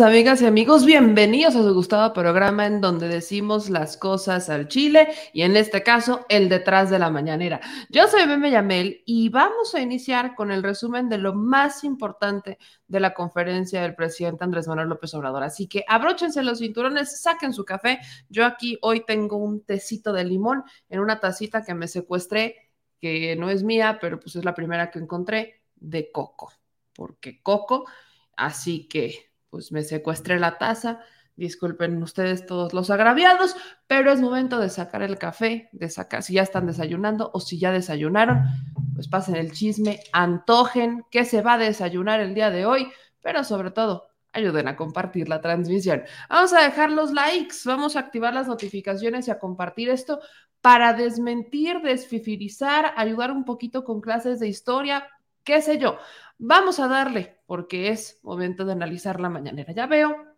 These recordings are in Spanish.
Amigas y amigos, bienvenidos a su gustado programa en donde decimos las cosas al chile y en este caso el detrás de la mañanera. Yo soy Meme Yamel y vamos a iniciar con el resumen de lo más importante de la conferencia del presidente Andrés Manuel López Obrador. Así que abróchense los cinturones, saquen su café. Yo aquí hoy tengo un tecito de limón en una tacita que me secuestré, que no es mía, pero pues es la primera que encontré de coco, porque coco Así que pues me secuestré la taza. Disculpen ustedes todos los agraviados, pero es momento de sacar el café, de sacar, si ya están desayunando o si ya desayunaron, pues pasen el chisme, antojen qué se va a desayunar el día de hoy, pero sobre todo ayuden a compartir la transmisión. Vamos a dejar los likes, vamos a activar las notificaciones y a compartir esto para desmentir, desfifirizar, ayudar un poquito con clases de historia, qué sé yo. Vamos a darle, porque es momento de analizar la mañanera. Ya veo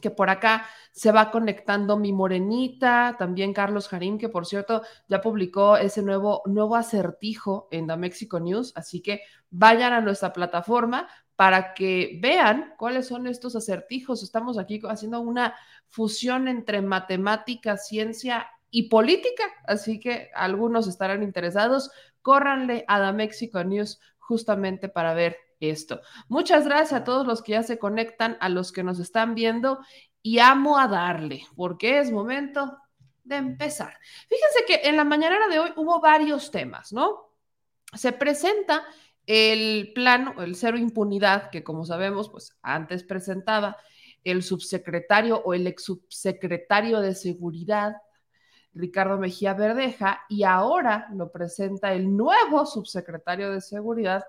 que por acá se va conectando mi morenita, también Carlos Jarín, que por cierto ya publicó ese nuevo, nuevo acertijo en The Mexico News, así que vayan a nuestra plataforma para que vean cuáles son estos acertijos. Estamos aquí haciendo una fusión entre matemática, ciencia y política, así que algunos estarán interesados. Córranle a The Mexico News justamente para ver esto. Muchas gracias a todos los que ya se conectan, a los que nos están viendo y amo a darle, porque es momento de empezar. Fíjense que en la mañanera de hoy hubo varios temas, ¿no? Se presenta el plan, el cero impunidad, que como sabemos, pues antes presentaba el subsecretario o el ex subsecretario de seguridad Ricardo Mejía Verdeja, y ahora lo presenta el nuevo subsecretario de Seguridad.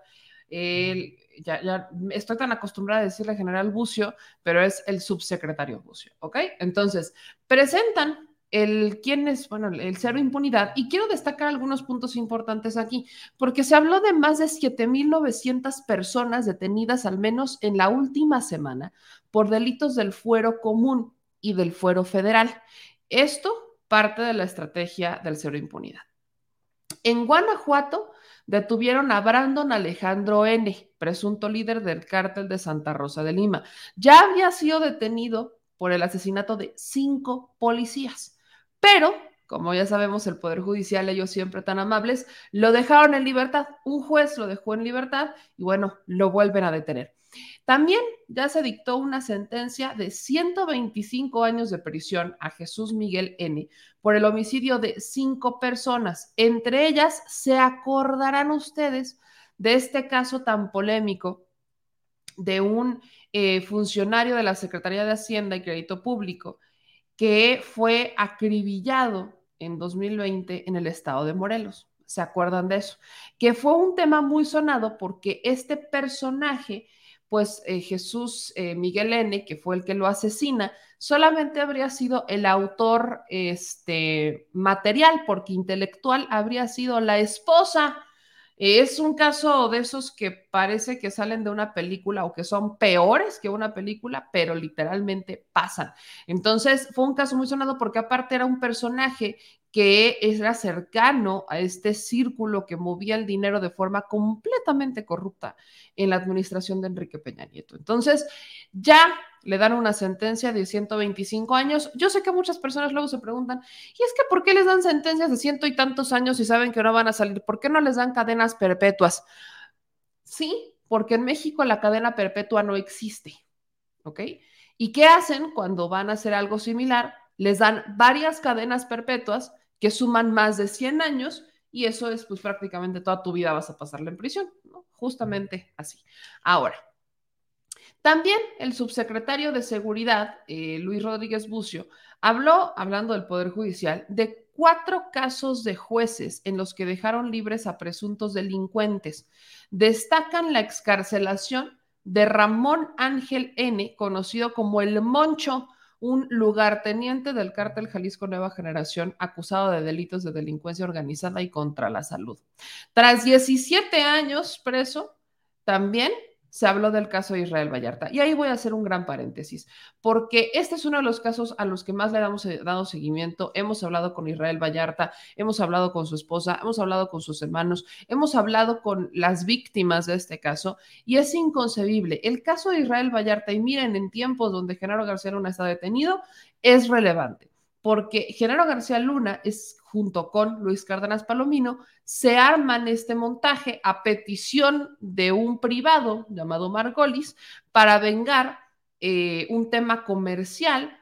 ya, estoy tan acostumbrada a decirle general Bucio, pero es el subsecretario Bucio, ¿ok? Entonces, presentan el quién es, bueno, el cero impunidad. Y quiero destacar algunos puntos importantes aquí, porque se habló de más de 7.900 personas detenidas al menos en la última semana por delitos del fuero común y del fuero federal. Esto parte de la estrategia del cero impunidad. En Guanajuato detuvieron a Brandon Alejandro N., presunto líder del cártel de Santa Rosa de Lima. Ya había sido detenido por el asesinato de cinco policías, pero como ya sabemos, el Poder Judicial, ellos siempre tan amables, lo dejaron en libertad. Un juez lo dejó en libertad y bueno, lo vuelven a detener. También ya se dictó una sentencia de 125 años de prisión a Jesús Miguel N. por el homicidio de cinco personas. Entre ellas, se acordarán ustedes de este caso tan polémico de un eh, funcionario de la Secretaría de Hacienda y Crédito Público que fue acribillado en 2020 en el estado de Morelos. se acuerdan de eso, que fue un tema muy sonado porque este personaje, pues eh, Jesús eh, Miguel N., que fue el que lo asesina, solamente habría sido el autor este, material, porque intelectual habría sido la esposa es un caso de esos que parece que salen de una película o que son peores que una película, pero literalmente pasan. Entonces fue un caso muy sonado porque aparte era un personaje que era cercano a este círculo que movía el dinero de forma completamente corrupta en la administración de Enrique Peña Nieto. Entonces, ya le dan una sentencia de 125 años. Yo sé que muchas personas luego se preguntan, ¿y es que por qué les dan sentencias de ciento y tantos años si saben que no van a salir? ¿Por qué no les dan cadenas perpetuas? Sí, porque en México la cadena perpetua no existe, ¿ok? ¿Y qué hacen cuando van a hacer algo similar? Les dan varias cadenas perpetuas que suman más de 100 años y eso es pues prácticamente toda tu vida vas a pasarla en prisión, ¿no? Justamente así. Ahora, también el subsecretario de Seguridad, eh, Luis Rodríguez Bucio, habló, hablando del Poder Judicial, de cuatro casos de jueces en los que dejaron libres a presuntos delincuentes. Destacan la excarcelación de Ramón Ángel N., conocido como el Moncho, un lugarteniente del cártel Jalisco Nueva Generación acusado de delitos de delincuencia organizada y contra la salud. Tras 17 años preso, también se habló del caso de Israel Vallarta. Y ahí voy a hacer un gran paréntesis, porque este es uno de los casos a los que más le hemos eh, dado seguimiento. Hemos hablado con Israel Vallarta, hemos hablado con su esposa, hemos hablado con sus hermanos, hemos hablado con las víctimas de este caso y es inconcebible. El caso de Israel Vallarta, y miren, en tiempos donde Genaro García Luna está detenido, es relevante, porque Genaro García Luna es junto con Luis Cárdenas Palomino, se arman este montaje a petición de un privado llamado Margolis para vengar eh, un tema comercial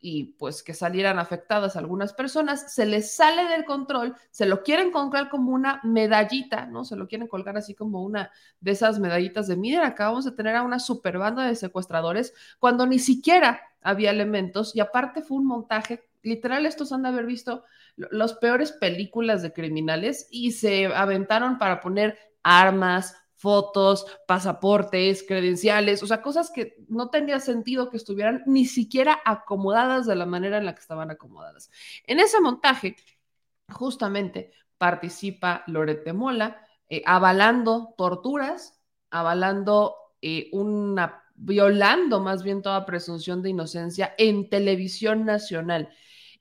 y pues que salieran afectadas algunas personas, se les sale del control, se lo quieren colgar como una medallita, ¿no? Se lo quieren colgar así como una de esas medallitas de, miren, acabamos de tener a una super banda de secuestradores cuando ni siquiera había elementos y aparte fue un montaje, literal estos han de haber visto las peores películas de criminales y se aventaron para poner armas, fotos, pasaportes, credenciales, o sea, cosas que no tenía sentido que estuvieran ni siquiera acomodadas de la manera en la que estaban acomodadas. En ese montaje, justamente participa Lorete Mola, eh, avalando torturas, avalando eh, una, violando más bien toda presunción de inocencia en televisión nacional.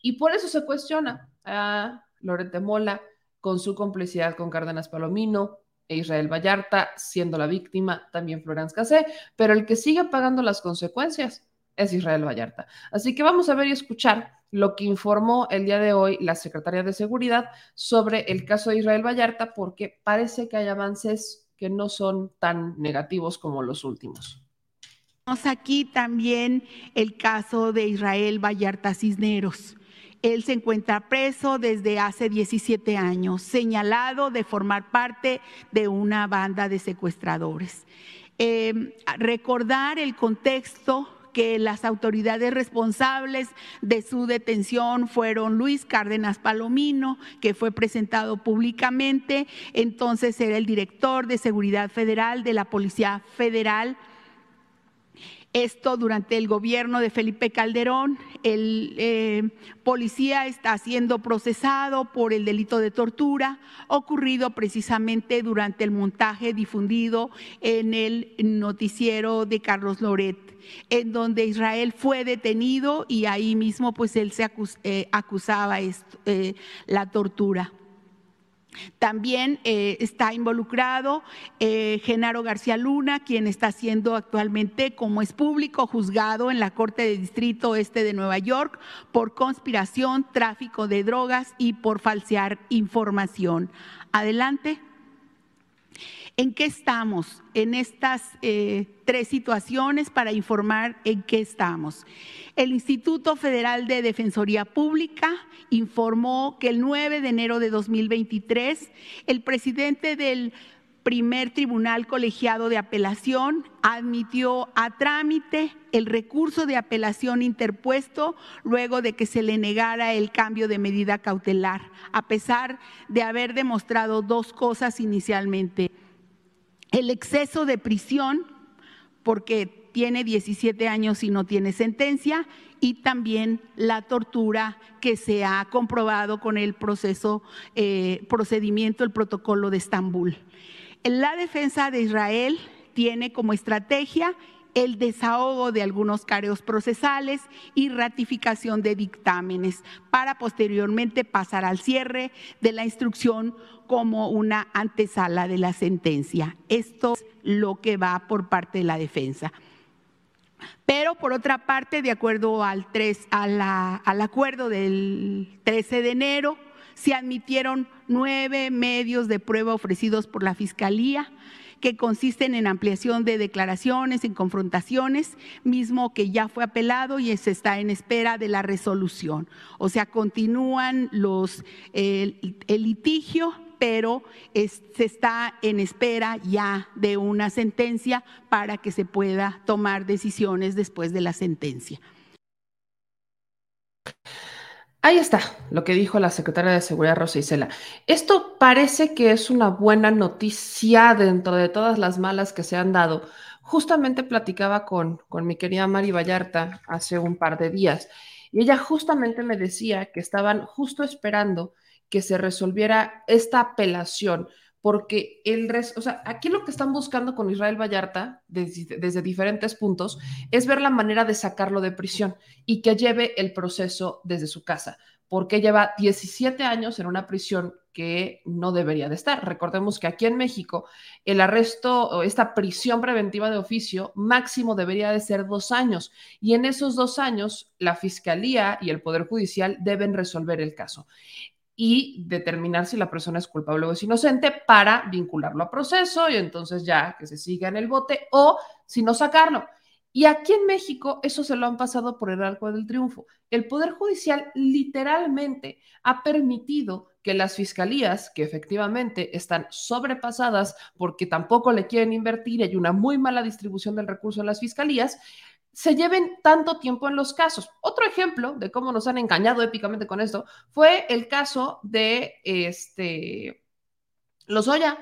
Y por eso se cuestiona a Lorete Mola con su complicidad con Cárdenas Palomino, e Israel Vallarta siendo la víctima, también Florence Cassé, pero el que sigue pagando las consecuencias es Israel Vallarta. Así que vamos a ver y escuchar lo que informó el día de hoy la secretaria de Seguridad sobre el caso de Israel Vallarta, porque parece que hay avances que no son tan negativos como los últimos. Aquí también el caso de Israel Vallarta Cisneros. Él se encuentra preso desde hace 17 años, señalado de formar parte de una banda de secuestradores. Eh, recordar el contexto que las autoridades responsables de su detención fueron Luis Cárdenas Palomino, que fue presentado públicamente, entonces era el director de Seguridad Federal de la Policía Federal esto durante el gobierno de Felipe Calderón. El eh, policía está siendo procesado por el delito de tortura ocurrido precisamente durante el montaje difundido en el noticiero de Carlos Loret en donde Israel fue detenido y ahí mismo pues él se eh, acusaba eh, la tortura. También eh, está involucrado eh, Genaro García Luna, quien está siendo actualmente, como es público, juzgado en la Corte de Distrito Este de Nueva York por conspiración, tráfico de drogas y por falsear información. Adelante. ¿En qué estamos en estas eh, tres situaciones para informar en qué estamos? El Instituto Federal de Defensoría Pública informó que el 9 de enero de 2023 el presidente del primer tribunal colegiado de apelación admitió a trámite el recurso de apelación interpuesto luego de que se le negara el cambio de medida cautelar, a pesar de haber demostrado dos cosas inicialmente. El exceso de prisión, porque tiene 17 años y no tiene sentencia, y también la tortura que se ha comprobado con el proceso, eh, procedimiento, el protocolo de Estambul. La defensa de Israel tiene como estrategia el desahogo de algunos careos procesales y ratificación de dictámenes para posteriormente pasar al cierre de la instrucción como una antesala de la sentencia. Esto es lo que va por parte de la defensa. Pero por otra parte, de acuerdo al, al acuerdo del 13 de enero, se admitieron nueve medios de prueba ofrecidos por la Fiscalía que consisten en ampliación de declaraciones, en confrontaciones, mismo que ya fue apelado y se está en espera de la resolución. O sea, continúan los, el, litigio, pero se está en espera ya de una sentencia para que se pueda tomar decisiones después de la sentencia. Ahí está lo que dijo la secretaria de Seguridad Rosa Isela. Esto parece que es una buena noticia dentro de todas las malas que se han dado. Justamente platicaba con, con mi querida Mari Vallarta hace un par de días y ella justamente me decía que estaban justo esperando que se resolviera esta apelación porque el resto, o sea, aquí lo que están buscando con Israel Vallarta desde, desde, diferentes puntos es ver la manera de sacarlo de prisión y que lleve el proceso desde su casa, porque lleva 17 años en una prisión que no debería de estar. Recordemos que aquí en México el arresto o esta prisión preventiva de oficio máximo debería de ser dos años y en esos dos años la Fiscalía y el Poder Judicial deben resolver el caso y determinar si la persona es culpable o es inocente para vincularlo a proceso y entonces ya que se siga en el bote o si no sacarlo. Y aquí en México eso se lo han pasado por el arco del triunfo. El Poder Judicial literalmente ha permitido que las fiscalías, que efectivamente están sobrepasadas porque tampoco le quieren invertir, hay una muy mala distribución del recurso en las fiscalías, se lleven tanto tiempo en los casos. Otro ejemplo de cómo nos han engañado épicamente con esto fue el caso de este Lozoya.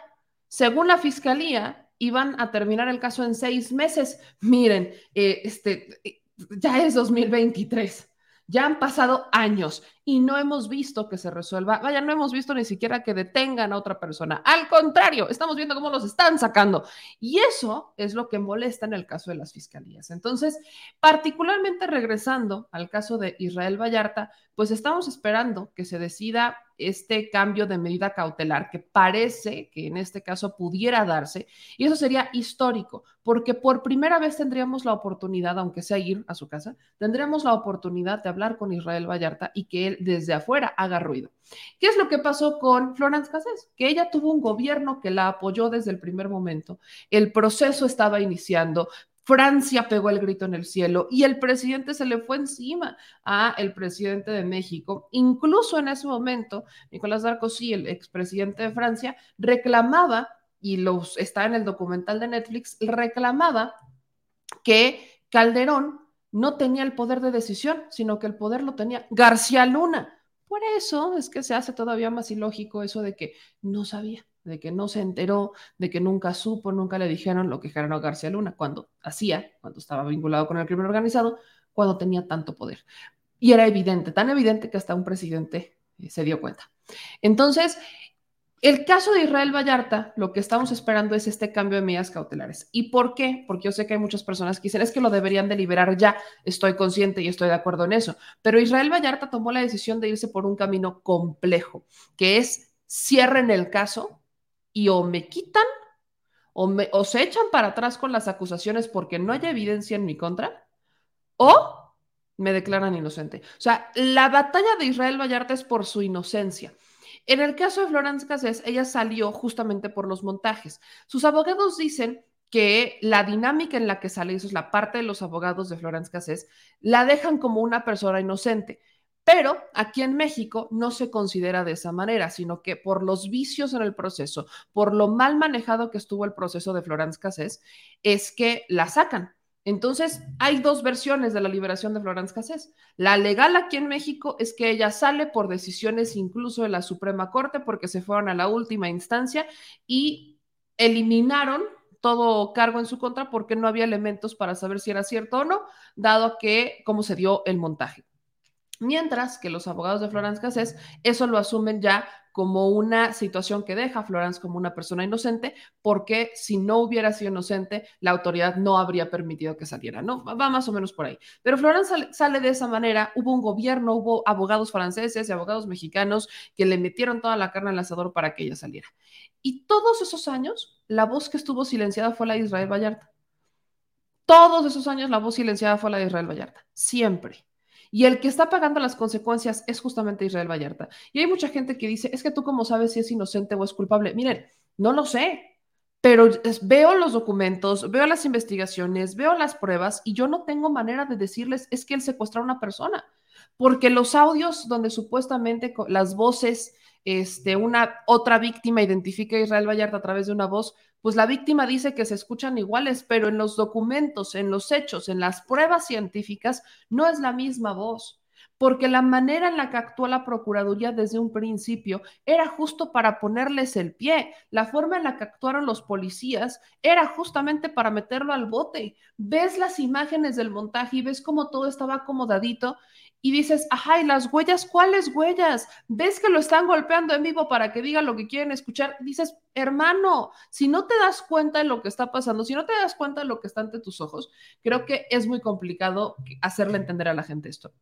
Según la fiscalía, iban a terminar el caso en seis meses. Miren, eh, este, ya es 2023. Ya han pasado años y no hemos visto que se resuelva. Vaya, no hemos visto ni siquiera que detengan a otra persona. Al contrario, estamos viendo cómo los están sacando. Y eso es lo que molesta en el caso de las fiscalías. Entonces, particularmente regresando al caso de Israel Vallarta, pues estamos esperando que se decida este cambio de medida cautelar que parece que en este caso pudiera darse y eso sería histórico porque por primera vez tendríamos la oportunidad, aunque sea ir a su casa, tendríamos la oportunidad de hablar con Israel Vallarta y que él desde afuera haga ruido. ¿Qué es lo que pasó con Florence Cassés? Que ella tuvo un gobierno que la apoyó desde el primer momento, el proceso estaba iniciando, Francia pegó el grito en el cielo y el presidente se le fue encima a el presidente de México. Incluso en ese momento, Nicolás Sarkozy, el expresidente de Francia, reclamaba, y los, está en el documental de Netflix, reclamaba que Calderón no tenía el poder de decisión, sino que el poder lo tenía García Luna. Por eso es que se hace todavía más ilógico eso de que no sabía de que no se enteró, de que nunca supo, nunca le dijeron lo que Gerardo García Luna cuando hacía, cuando estaba vinculado con el crimen organizado, cuando tenía tanto poder. Y era evidente, tan evidente que hasta un presidente eh, se dio cuenta. Entonces, el caso de Israel Vallarta, lo que estamos esperando es este cambio de medidas cautelares. ¿Y por qué? Porque yo sé que hay muchas personas que dicen es que lo deberían deliberar ya. Estoy consciente y estoy de acuerdo en eso. Pero Israel Vallarta tomó la decisión de irse por un camino complejo, que es cierren el caso, y o me quitan o, me, o se echan para atrás con las acusaciones porque no hay evidencia en mi contra o me declaran inocente. O sea, la batalla de Israel Vallarta es por su inocencia. En el caso de Florence Cassés, ella salió justamente por los montajes. Sus abogados dicen que la dinámica en la que sale, eso es la parte de los abogados de Florence Cassés, la dejan como una persona inocente Pero aquí en México no se considera de esa manera, sino que por los vicios en el proceso, por lo mal manejado que estuvo el proceso de Florence Cassés, es que la sacan. Entonces, hay dos versiones de la liberación de Florence Cassés. La legal aquí en México es que ella sale por decisiones incluso de la Suprema Corte porque se fueron a la última instancia y eliminaron todo cargo en su contra porque no había elementos para saber si era cierto o no, dado que cómo se dio el montaje. Mientras que los abogados de Florence Cassés eso lo asumen ya como una situación que deja a Florence como una persona inocente, porque si no hubiera sido inocente, la autoridad no habría permitido que saliera, ¿no? Va más o menos por ahí. Pero Florence sale, de esa manera, hubo un gobierno, hubo abogados franceses y abogados mexicanos que le metieron toda la carne al asador para que ella saliera. Y todos esos años, la voz que estuvo silenciada fue la de Israel Vallarta. Todos esos años la voz silenciada fue la de Israel Vallarta, siempre. Y el que está pagando las consecuencias es justamente Israel Vallarta. Y hay mucha gente que dice, es que tú cómo sabes si es inocente o es culpable. Miren, no lo sé, pero veo los documentos, veo las investigaciones, veo las pruebas y yo no tengo manera de decirles es que él secuestró a una persona, porque los audios donde supuestamente las voces, este, una otra víctima identifica a Israel Vallarta a través de una voz, pues la víctima dice que se escuchan iguales, pero en los documentos, en los hechos, en las pruebas científicas, no es la misma voz porque la manera en la que actuó la Procuraduría desde un principio era justo para ponerles el pie. La forma en la que actuaron los policías era justamente para meterlo al bote. Ves las imágenes del montaje y ves cómo todo estaba acomodadito y dices, ajá, ¿y las huellas? ¿Cuáles huellas? ¿Ves que lo están golpeando en vivo para que diga lo que quieren escuchar? Dices, hermano, si no te das cuenta de lo que está pasando, si no te das cuenta de lo que está ante tus ojos, creo que es muy complicado hacerle entender a la gente esto.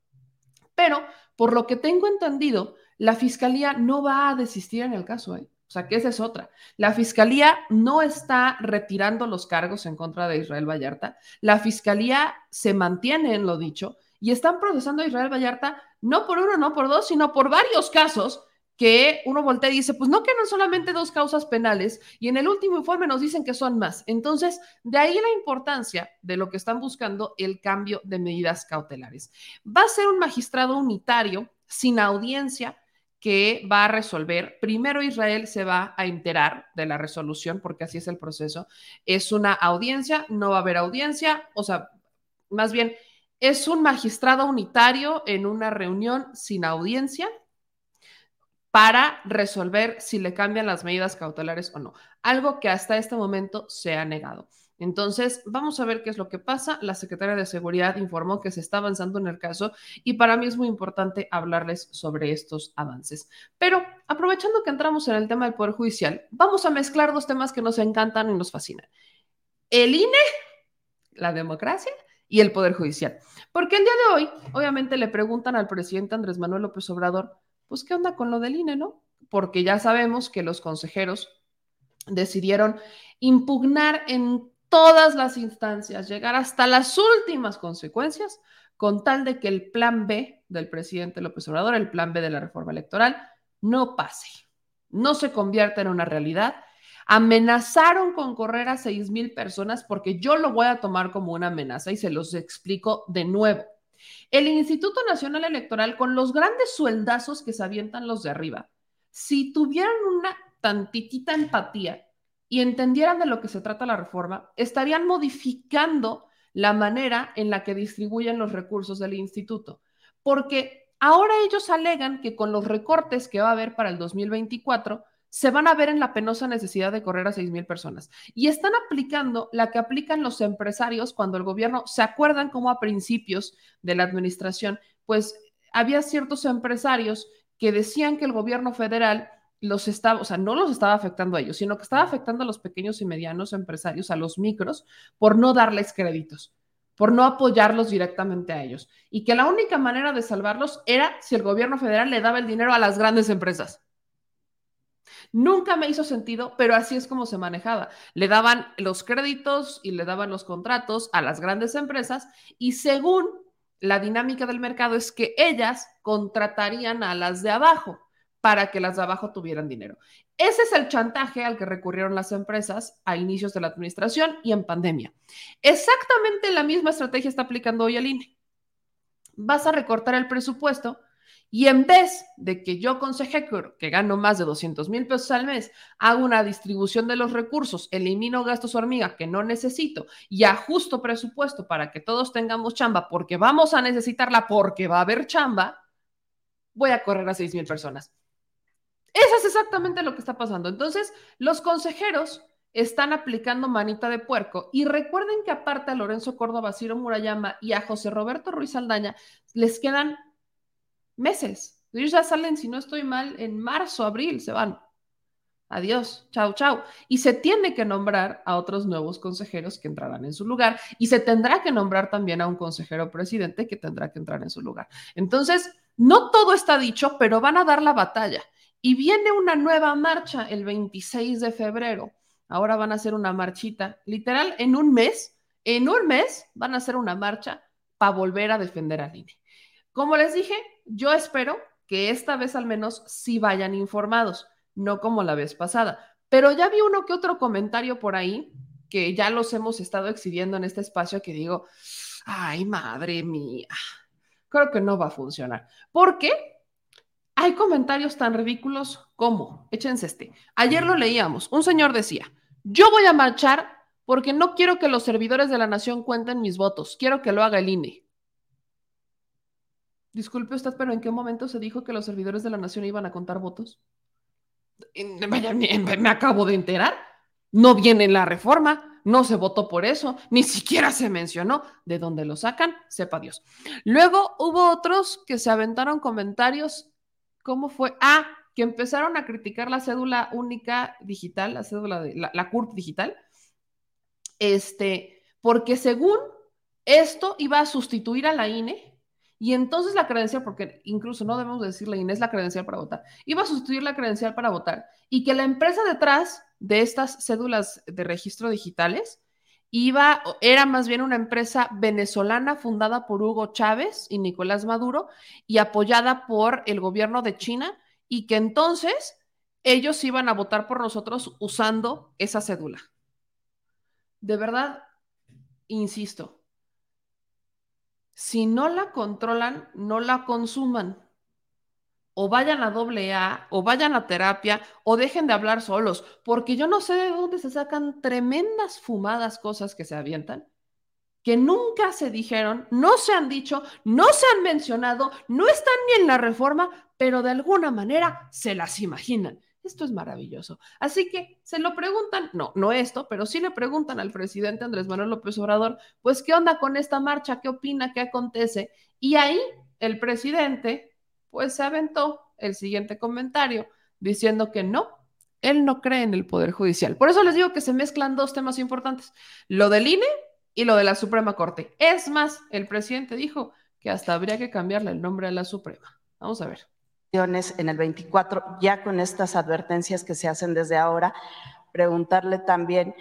Pero, por lo que tengo entendido, la fiscalía no va a desistir en el caso, ¿eh? O sea, que esa es otra. La fiscalía no está retirando los cargos en contra de Israel Vallarta. La fiscalía se mantiene en lo dicho y están procesando a Israel Vallarta no por uno, no por dos, sino por varios casos que uno voltea y dice, pues no quedan solamente dos causas penales y en el último informe nos dicen que son más. Entonces, de ahí la importancia de lo que están buscando el cambio de medidas cautelares. Va a ser un magistrado unitario sin audiencia que va a resolver. Primero Israel se va a enterar de la resolución porque así es el proceso. Es una audiencia, no va a haber audiencia, o sea, más bien es un magistrado unitario en una reunión sin audiencia para resolver si le cambian las medidas cautelares o no, algo que hasta este momento se ha negado. Entonces, vamos a ver qué es lo que pasa. La secretaria de Seguridad informó que se está avanzando en el caso y para mí es muy importante hablarles sobre estos avances. Pero aprovechando que entramos en el tema del Poder Judicial, vamos a mezclar dos temas que nos encantan y nos fascinan. El INE, la democracia y el Poder Judicial. Porque el día de hoy, obviamente, le preguntan al presidente Andrés Manuel López Obrador, pues, ¿qué onda con lo del INE, no? Porque ya sabemos que los consejeros decidieron impugnar en todas las instancias, llegar hasta las últimas consecuencias, con tal de que el plan B del presidente López Obrador, el plan B de la reforma electoral, no pase, no se convierta en una realidad Amenazaron con correr a seis mil personas porque yo lo voy a tomar como una amenaza y se los explico de nuevo. El Instituto Nacional Electoral, con los grandes sueldazos que se avientan los de arriba, si tuvieran una tantitita empatía y entendieran de lo que se trata la reforma, estarían modificando la manera en la que distribuyen los recursos del instituto. Porque ahora ellos alegan que con los recortes que va a haber para el 2024, se van a ver en la penosa necesidad de correr a seis mil personas. Y están aplicando la que aplican los empresarios cuando el gobierno, ¿se acuerdan cómo a principios de la administración, pues había ciertos empresarios que decían que el gobierno federal los estaba, o sea, no los estaba afectando a ellos, sino que estaba afectando a los pequeños y medianos empresarios, a los micros, por no darles créditos, por no apoyarlos directamente a ellos. Y que la única manera de salvarlos era si el gobierno federal le daba el dinero a las grandes empresas. Nunca me hizo sentido, pero así es como se manejaba. Le daban los créditos y le daban los contratos a las grandes empresas y según la dinámica del mercado es que ellas contratarían a las de abajo para que las de abajo tuvieran dinero. Ese es el chantaje al que recurrieron las empresas a inicios de la administración y en pandemia. Exactamente la misma estrategia está aplicando hoy el INE. Vas a recortar el presupuesto Y en vez de que yo, consejero, que gano más de 200 mil pesos al mes, haga una distribución de los recursos, elimino gastos hormiga que no necesito y ajusto presupuesto para que todos tengamos chamba, porque vamos a necesitarla, porque va a haber chamba, voy a correr a 6 mil personas. Eso es exactamente lo que está pasando. Entonces, los consejeros están aplicando manita de puerco. Y recuerden que aparte a Lorenzo Córdoba, Ciro Murayama y a José Roberto Ruiz Aldaña les quedan meses. Ellos ya salen, si no estoy mal, en marzo, abril, se van. Adiós, chao, chao. Y se tiene que nombrar a otros nuevos consejeros que entrarán en su lugar y se tendrá que nombrar también a un consejero presidente que tendrá que entrar en su lugar. Entonces, no todo está dicho, pero van a dar la batalla. Y viene una nueva marcha el 26 de febrero. Ahora van a hacer una marchita, literal, en un mes, en un mes van a hacer una marcha para volver a defender al INE. Como les dije, yo espero que esta vez al menos sí vayan informados, no como la vez pasada. Pero ya vi uno que otro comentario por ahí que ya los hemos estado exhibiendo en este espacio que digo, ay, madre mía, creo que no va a funcionar. ¿Por qué? Hay comentarios tan ridículos como, échense este, ayer lo leíamos, un señor decía, yo voy a marchar porque no quiero que los servidores de la nación cuenten mis votos, quiero que lo haga el INE. Disculpe usted, pero ¿en qué momento se dijo que los servidores de la nación iban a contar votos? me acabo de enterar. No viene en la reforma, no se votó por eso, ni siquiera se mencionó. ¿De dónde lo sacan? Sepa Dios. Luego hubo otros que se aventaron comentarios. ¿Cómo fue? Ah, que empezaron a criticar la cédula única digital, la cédula de la, la CURP digital. Este, porque según esto iba a sustituir a la INE y entonces la credencial, porque incluso no debemos decirle Inés la credencial para votar, iba a sustituir la credencial para votar y que la empresa detrás de estas cédulas de registro digitales iba, era más bien una empresa venezolana fundada por Hugo Chávez y Nicolás Maduro y apoyada por el gobierno de China y que entonces ellos iban a votar por nosotros usando esa cédula. De verdad, insisto, si no la controlan, no la consuman. O vayan a doble A, o vayan a terapia, o dejen de hablar solos, porque yo no sé de dónde se sacan tremendas fumadas cosas que se avientan, que nunca se dijeron, no se han dicho, no se han mencionado, no están ni en la reforma, pero de alguna manera se las imaginan. Esto es maravilloso. Así que se lo preguntan, no, no esto, pero sí le preguntan al presidente Andrés Manuel López Obrador, pues, ¿qué onda con esta marcha? ¿Qué opina? ¿Qué acontece? Y ahí el presidente, pues, se aventó el siguiente comentario diciendo que no, él no cree en el Poder Judicial. Por eso les digo que se mezclan dos temas importantes, lo del INE y lo de la Suprema Corte. Es más, el presidente dijo que hasta habría que cambiarle el nombre a la Suprema. Vamos a ver en el 24, ya con estas advertencias que se hacen desde ahora, preguntarle también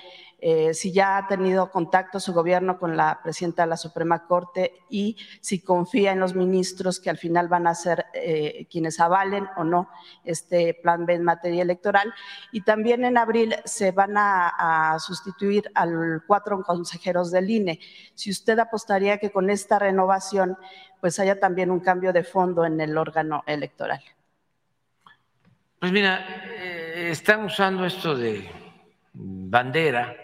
eh, si ya ha tenido contacto su gobierno con la presidenta de la Suprema Corte y si confía en los ministros que al final van a ser eh, quienes avalen o no este plan B en materia electoral. Y también en abril se van a, sustituir a cuatro consejeros del INE. Si usted apostaría que con esta renovación pues haya también un cambio de fondo en el órgano electoral. Pues mira, eh, están usando esto de bandera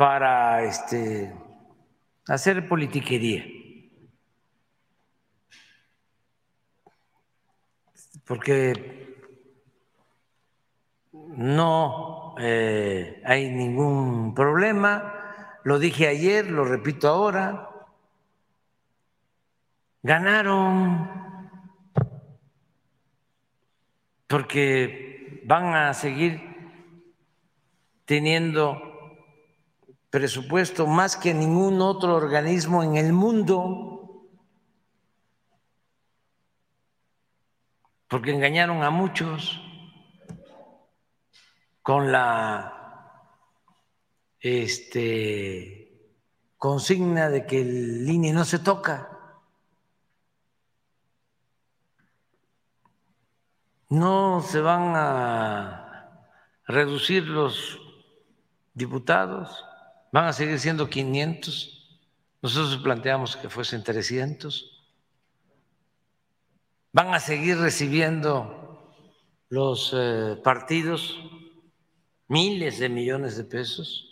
para este, hacer politiquería. Porque no eh, hay ningún problema, lo dije ayer, lo repito ahora, ganaron. Porque van a seguir teniendo presupuesto más que ningún otro organismo en el mundo, porque engañaron a muchos con la este, consigna de que el INE no se toca. No se van a reducir los diputados van a seguir siendo 500 Nosotros planteamos que fuesen 300. Van a seguir recibiendo los eh, partidos miles de millones de pesos.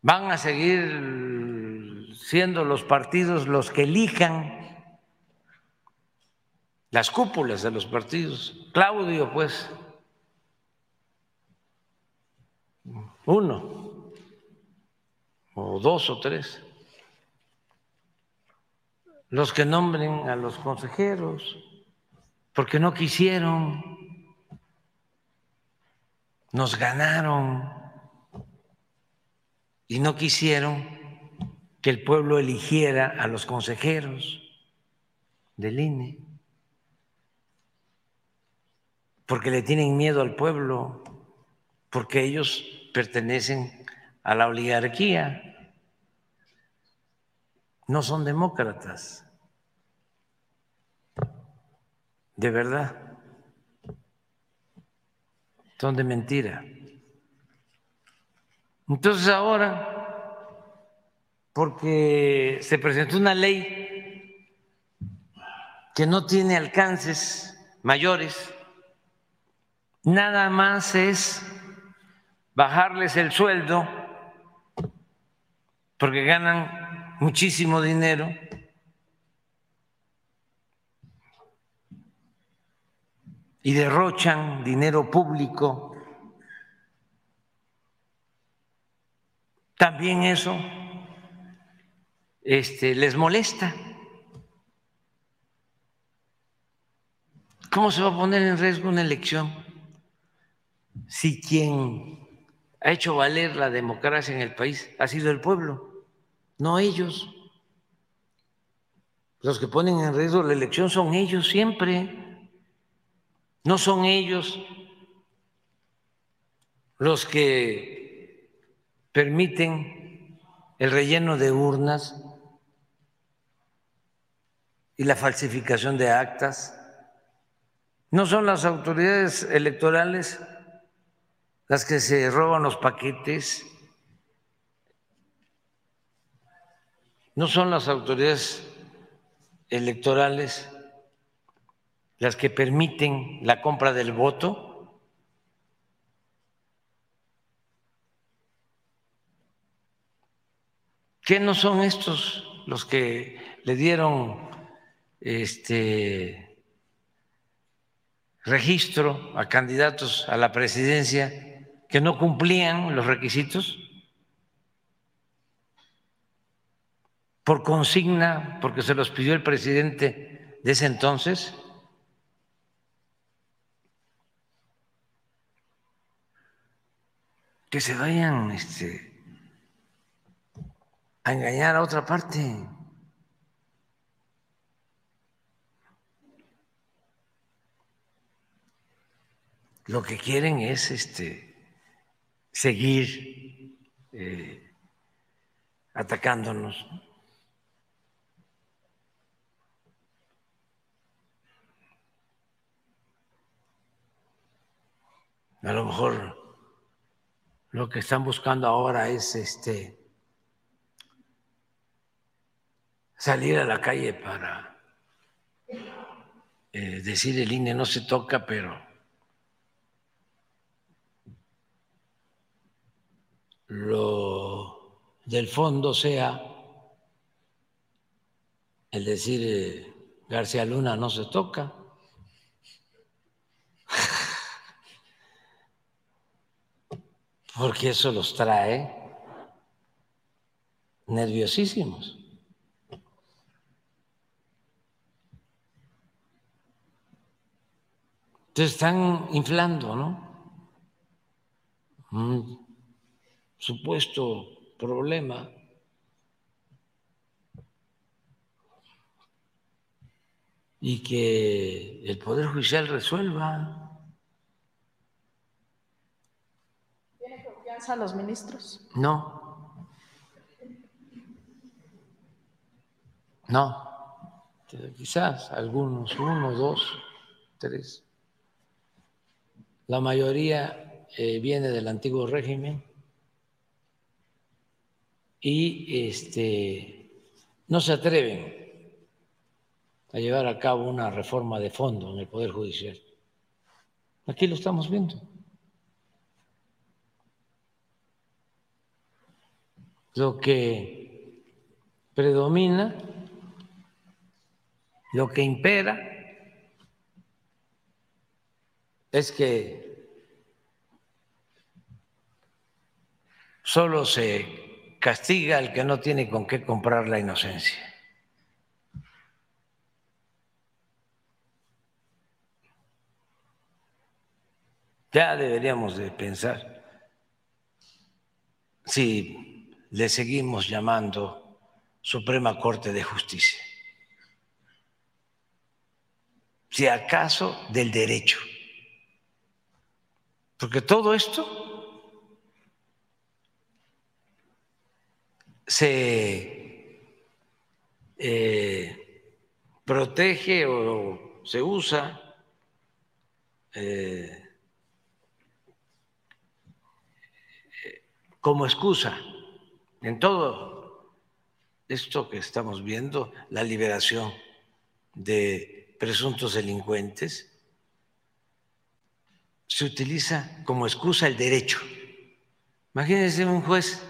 Van a seguir siendo los partidos los que elijan las cúpulas de los partidos. Claudio, pues, uno, o dos o tres, los que nombren a los consejeros, porque no quisieron, nos ganaron. Y no quisieron que el pueblo eligiera a los consejeros del INE porque le tienen miedo al pueblo, porque ellos pertenecen a la oligarquía, no son demócratas, de verdad, son de mentira. Entonces ahora, porque se presentó una ley que no tiene alcances mayores, nada más es bajarles el sueldo porque ganan muchísimo dinero. y derrochan dinero público. También eso este, les molesta. ¿Cómo se va a poner en riesgo una elección? si quien ha hecho valer la democracia en el país ha sido el pueblo, no ellos. Los que ponen en riesgo la elección son ellos siempre, no son ellos los que permiten el relleno de urnas y la falsificación de actas. No son las autoridades electorales las que se roban los paquetes, no son las autoridades electorales las que permiten la compra del voto. ¿Qué no son estos los que le dieron este registro a candidatos a la presidencia que no cumplían los requisitos por consigna, porque se los pidió el presidente de ese entonces. Que se vayan este, a engañar a otra parte. Lo que quieren es este seguir eh, atacándonos. A lo mejor lo que están buscando ahora es este salir a la calle para eh, decir el INE no se toca, pero lo del fondo sea el decir eh, García Luna no se toca. Porque eso los trae nerviosísimos. Entonces están inflando, ¿no? Mm supuesto problema y que el Poder Judicial resuelva. ¿Tiene confianza a los ministros? No. No. Quizás algunos, uno, dos, tres. La mayoría eh, viene del antiguo régimen y este, no se atreven a llevar a cabo una reforma de fondo en el Poder Judicial. Aquí lo estamos viendo. Lo que predomina, lo que impera, es que solo se castiga al que no tiene con qué comprar la inocencia. Ya deberíamos de pensar si le seguimos llamando Suprema Corte de Justicia. Si acaso del derecho. Porque todo esto se eh, protege o se usa eh, como excusa en todo esto que estamos viendo, la liberación de presuntos delincuentes, se utiliza como excusa el derecho. Imagínense un juez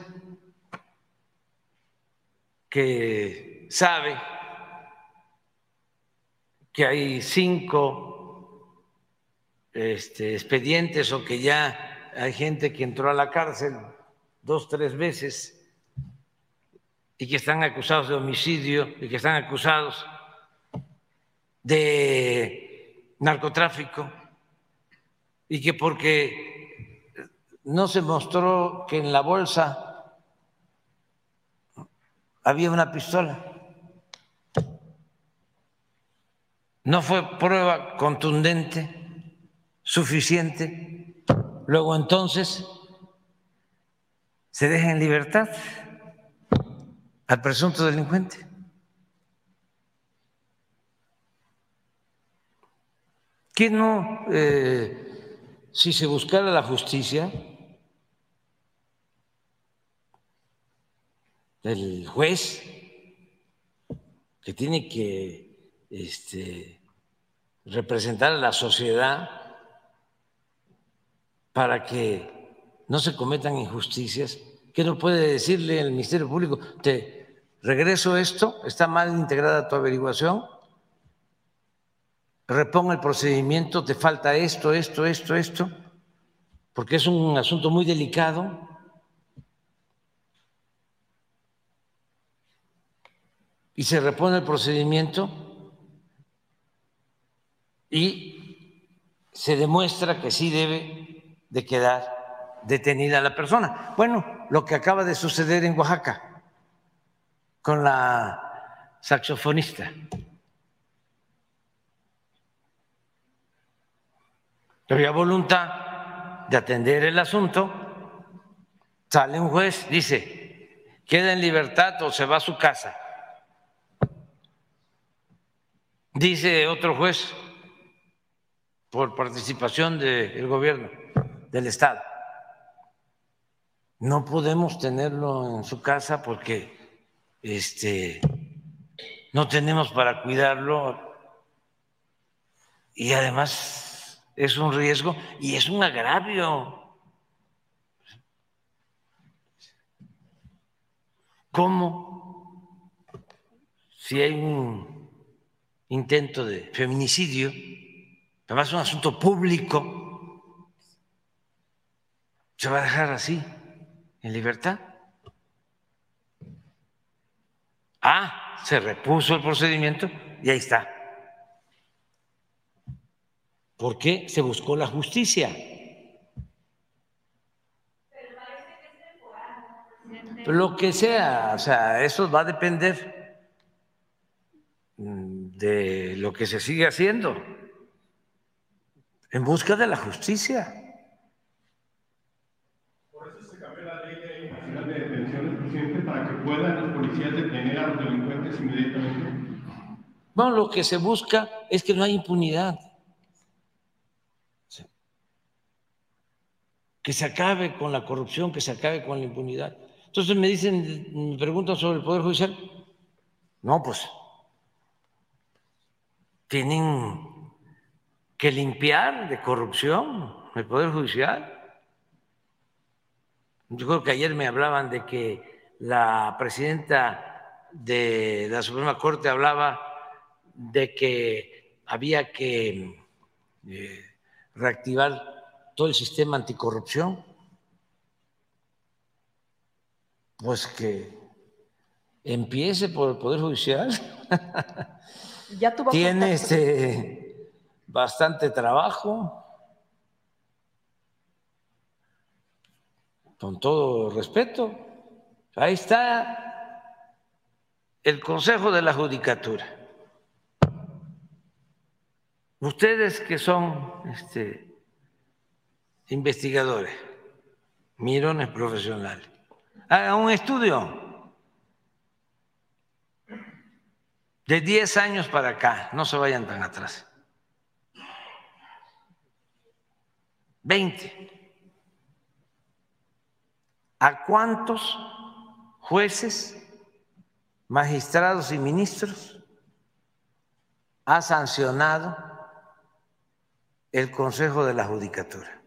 que sabe que hay cinco este, expedientes o que ya hay gente que entró a la cárcel dos, tres veces y que están acusados de homicidio y que están acusados de narcotráfico y que porque no se mostró que en la bolsa había una pistola, no fue prueba contundente, suficiente, luego entonces se deja en libertad al presunto delincuente. ¿Qué no, eh, si se buscara la justicia, el juez que tiene que este, representar a la sociedad para que no se cometan injusticias, ¿qué no puede decirle el Ministerio Público? Te regreso esto, está mal integrada tu averiguación, reponga el procedimiento, te falta esto, esto, esto, esto, porque es un asunto muy delicado. Y se repone el procedimiento y se demuestra que sí debe de quedar detenida la persona. Bueno, lo que acaba de suceder en Oaxaca con la saxofonista. Había voluntad de atender el asunto. Sale un juez, dice, queda en libertad o se va a su casa. Dice otro juez, por participación del gobierno, del Estado no podemos tenerlo en su casa porque este, no tenemos para cuidarlo y además es un riesgo y es un agravio. ¿Cómo? Si hay un intento de feminicidio, además es un asunto público, se va a dejar así en libertad. Ah, se repuso el procedimiento y ahí está. ¿Por qué se buscó la justicia? Lo que sea, o sea, eso va a depender de lo que se sigue haciendo en busca de la justicia. puedan los policías detener a los delincuentes inmediatamente? Bueno, lo que se busca es que no haya impunidad. Que se acabe con la corrupción, que se acabe con la impunidad. Entonces me dicen, me preguntan sobre el Poder Judicial. No, pues tienen que limpiar de corrupción el Poder Judicial. Yo creo que ayer me hablaban de que la presidenta de la Suprema Corte hablaba de que había que eh, reactivar todo el sistema anticorrupción. Pues que empiece por el Poder Judicial. Ya tuvo Tiene contacto. este, bastante trabajo. Con todo respeto. Ahí está el Consejo de la Judicatura. Ustedes que son este, investigadores, mirones profesionales, hagan un estudio de 10 años para acá, no se vayan tan atrás. 20. ¿A cuántos jueces, magistrados y ministros ha sancionado el Consejo de la Judicatura?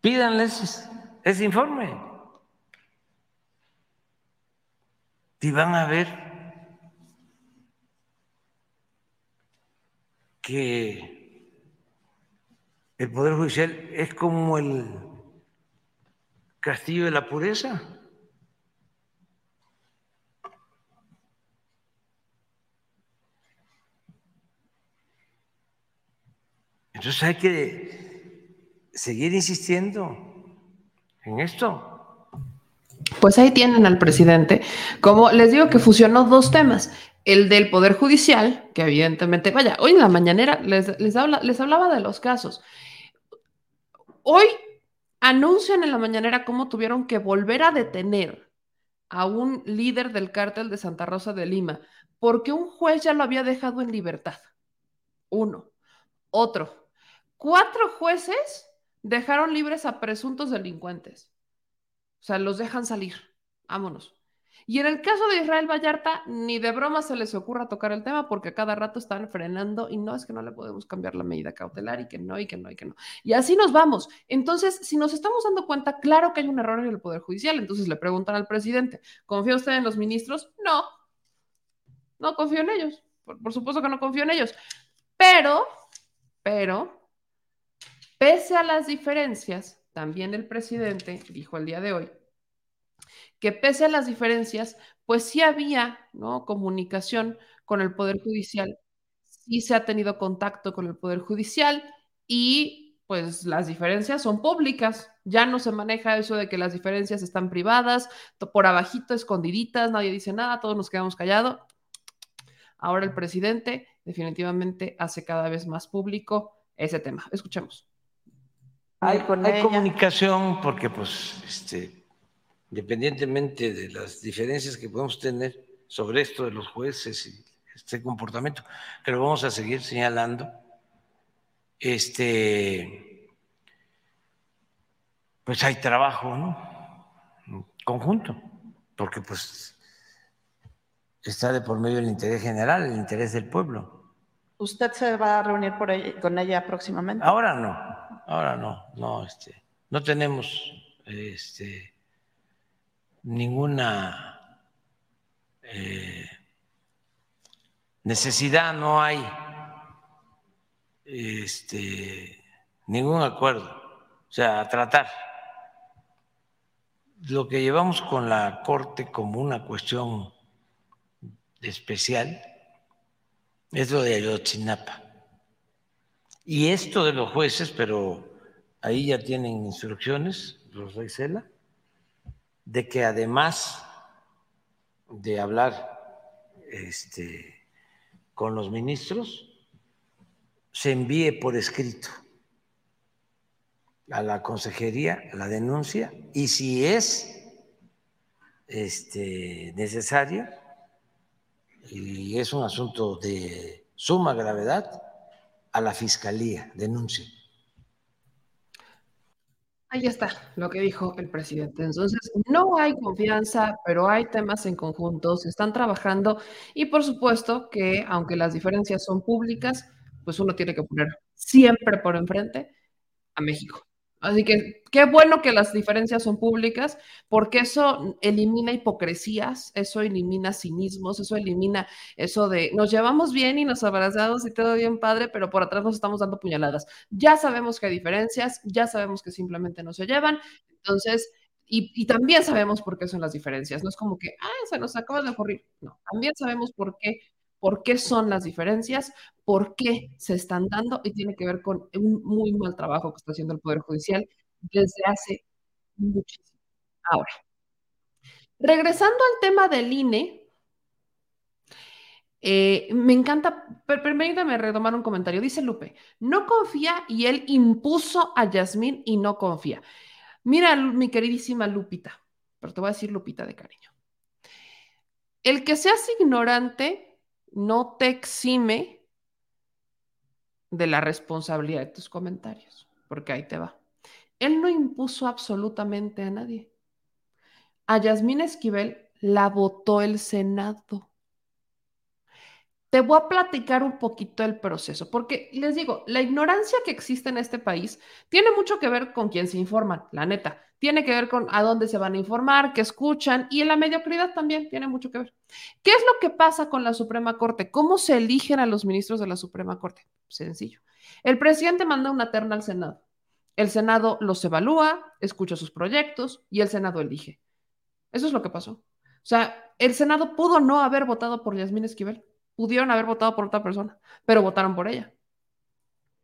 Pídanles ese informe. Y van a ver que el Poder Judicial es como el castillo de la pureza. Entonces hay que seguir insistiendo en esto. Pues ahí tienen al presidente. Como les digo que fusionó dos temas. El del Poder Judicial, que evidentemente, vaya, hoy en la mañanera les, habla, les hablaba de los casos. Hoy anuncian en la mañanera cómo tuvieron que volver a detener a un líder del cártel de Santa Rosa de Lima, porque un juez ya lo había dejado en libertad. Uno. Otro. Cuatro jueces dejaron libres a presuntos delincuentes. O sea, los dejan salir. Vámonos. Y en el caso de Israel Vallarta, ni de broma se les ocurra tocar el tema porque a cada rato están frenando y no es que no le podemos cambiar la medida cautelar y que no, y que no, y que no. Y así nos vamos. Entonces, si nos estamos dando cuenta, claro que hay un error en el Poder Judicial. Entonces le preguntan al presidente, ¿confía usted en los ministros? No, no confío en ellos. Por, por supuesto que no confío en ellos. Pero, pero, pese a las diferencias, también el presidente dijo el día de hoy que pese a las diferencias, pues sí había ¿no? comunicación con el Poder Judicial, sí se ha tenido contacto con el Poder Judicial y pues las diferencias son públicas. Ya no se maneja eso de que las diferencias están privadas, por abajito, escondiditas, nadie dice nada, todos nos quedamos callados. Ahora el presidente definitivamente hace cada vez más público ese tema. Escuchemos. Hay, hay comunicación porque pues este independientemente de las diferencias que podemos tener sobre esto de los jueces y este comportamiento, que lo vamos a seguir señalando, este, pues hay trabajo, ¿no? Conjunto, porque pues está de por medio el interés general, el interés del pueblo. ¿Usted se va a reunir por ella, con ella próximamente? Ahora no, ahora no, no, este, no tenemos, este, ninguna eh, necesidad, no hay este, ningún acuerdo. O sea, tratar. Lo que llevamos con la Corte como una cuestión especial es lo de Ayotzinapa. Y esto de los jueces, pero ahí ya tienen instrucciones, los de que además de hablar este, con los ministros, se envíe por escrito a la consejería la denuncia y si es este, necesario y es un asunto de suma gravedad, a la fiscalía denuncia. Ahí está lo que dijo el presidente. Entonces, no hay confianza, pero hay temas en conjunto, se están trabajando y por supuesto que aunque las diferencias son públicas, pues uno tiene que poner siempre por enfrente a México. Así que qué bueno que las diferencias son públicas, porque eso elimina hipocresías, eso elimina cinismos, eso elimina eso de nos llevamos bien y nos abrazamos y todo bien padre, pero por atrás nos estamos dando puñaladas. Ya sabemos que hay diferencias, ya sabemos que simplemente no se llevan, entonces, y, también sabemos por qué son las diferencias. No es como que, ah, se nos acaba de ocurrir. No, también sabemos por qué por qué son las diferencias, por qué se están dando y tiene que ver con un muy mal trabajo que está haciendo el Poder Judicial desde hace muchísimo. Ahora, regresando al tema del INE, eh, me encanta, permítame retomar un comentario. Dice Lupe, no confía y él impuso a Yasmín y no confía. Mira, mi queridísima Lupita, pero te voy a decir Lupita de cariño. El que seas ignorante no te exime de la responsabilidad de tus comentarios, porque ahí te va. Él no impuso absolutamente a nadie. A Yasmín Esquivel la votó el Senado. Te voy a platicar un poquito el proceso, porque les digo, la ignorancia que existe en este país tiene mucho que ver con quién se informan, la neta. Tiene que ver con a dónde se van a informar, qué escuchan, y en la mediocridad también tiene mucho que ver. ¿Qué es lo que pasa con la Suprema Corte? ¿Cómo se eligen a los ministros de la Suprema Corte? Sencillo. El presidente manda una terna al Senado. El Senado los evalúa, escucha sus proyectos y el Senado elige. Eso es lo que pasó. O sea, el Senado pudo no haber votado por Yasmín Esquivel pudieron haber votado por otra persona, pero votaron por ella.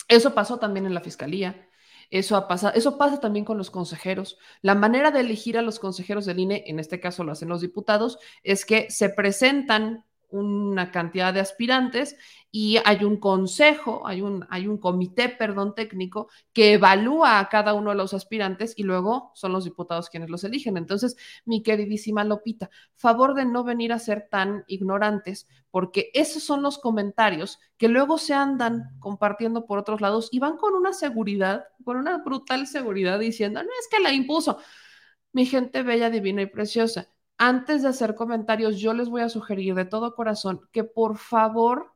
Eso pasó también en la fiscalía. Eso, ha pasado, eso pasa también con los consejeros. La manera de elegir a los consejeros del INE, en este caso lo hacen los diputados, es que se presentan una cantidad de aspirantes y hay un consejo, hay un, hay un comité, perdón, técnico que evalúa a cada uno de los aspirantes y luego son los diputados quienes los eligen. Entonces, mi queridísima Lopita, favor de no venir a ser tan ignorantes, porque esos son los comentarios que luego se andan compartiendo por otros lados y van con una seguridad, con una brutal seguridad diciendo, no es que la impuso. Mi gente bella, divina y preciosa antes de hacer comentarios, yo les voy a sugerir de todo corazón que por favor,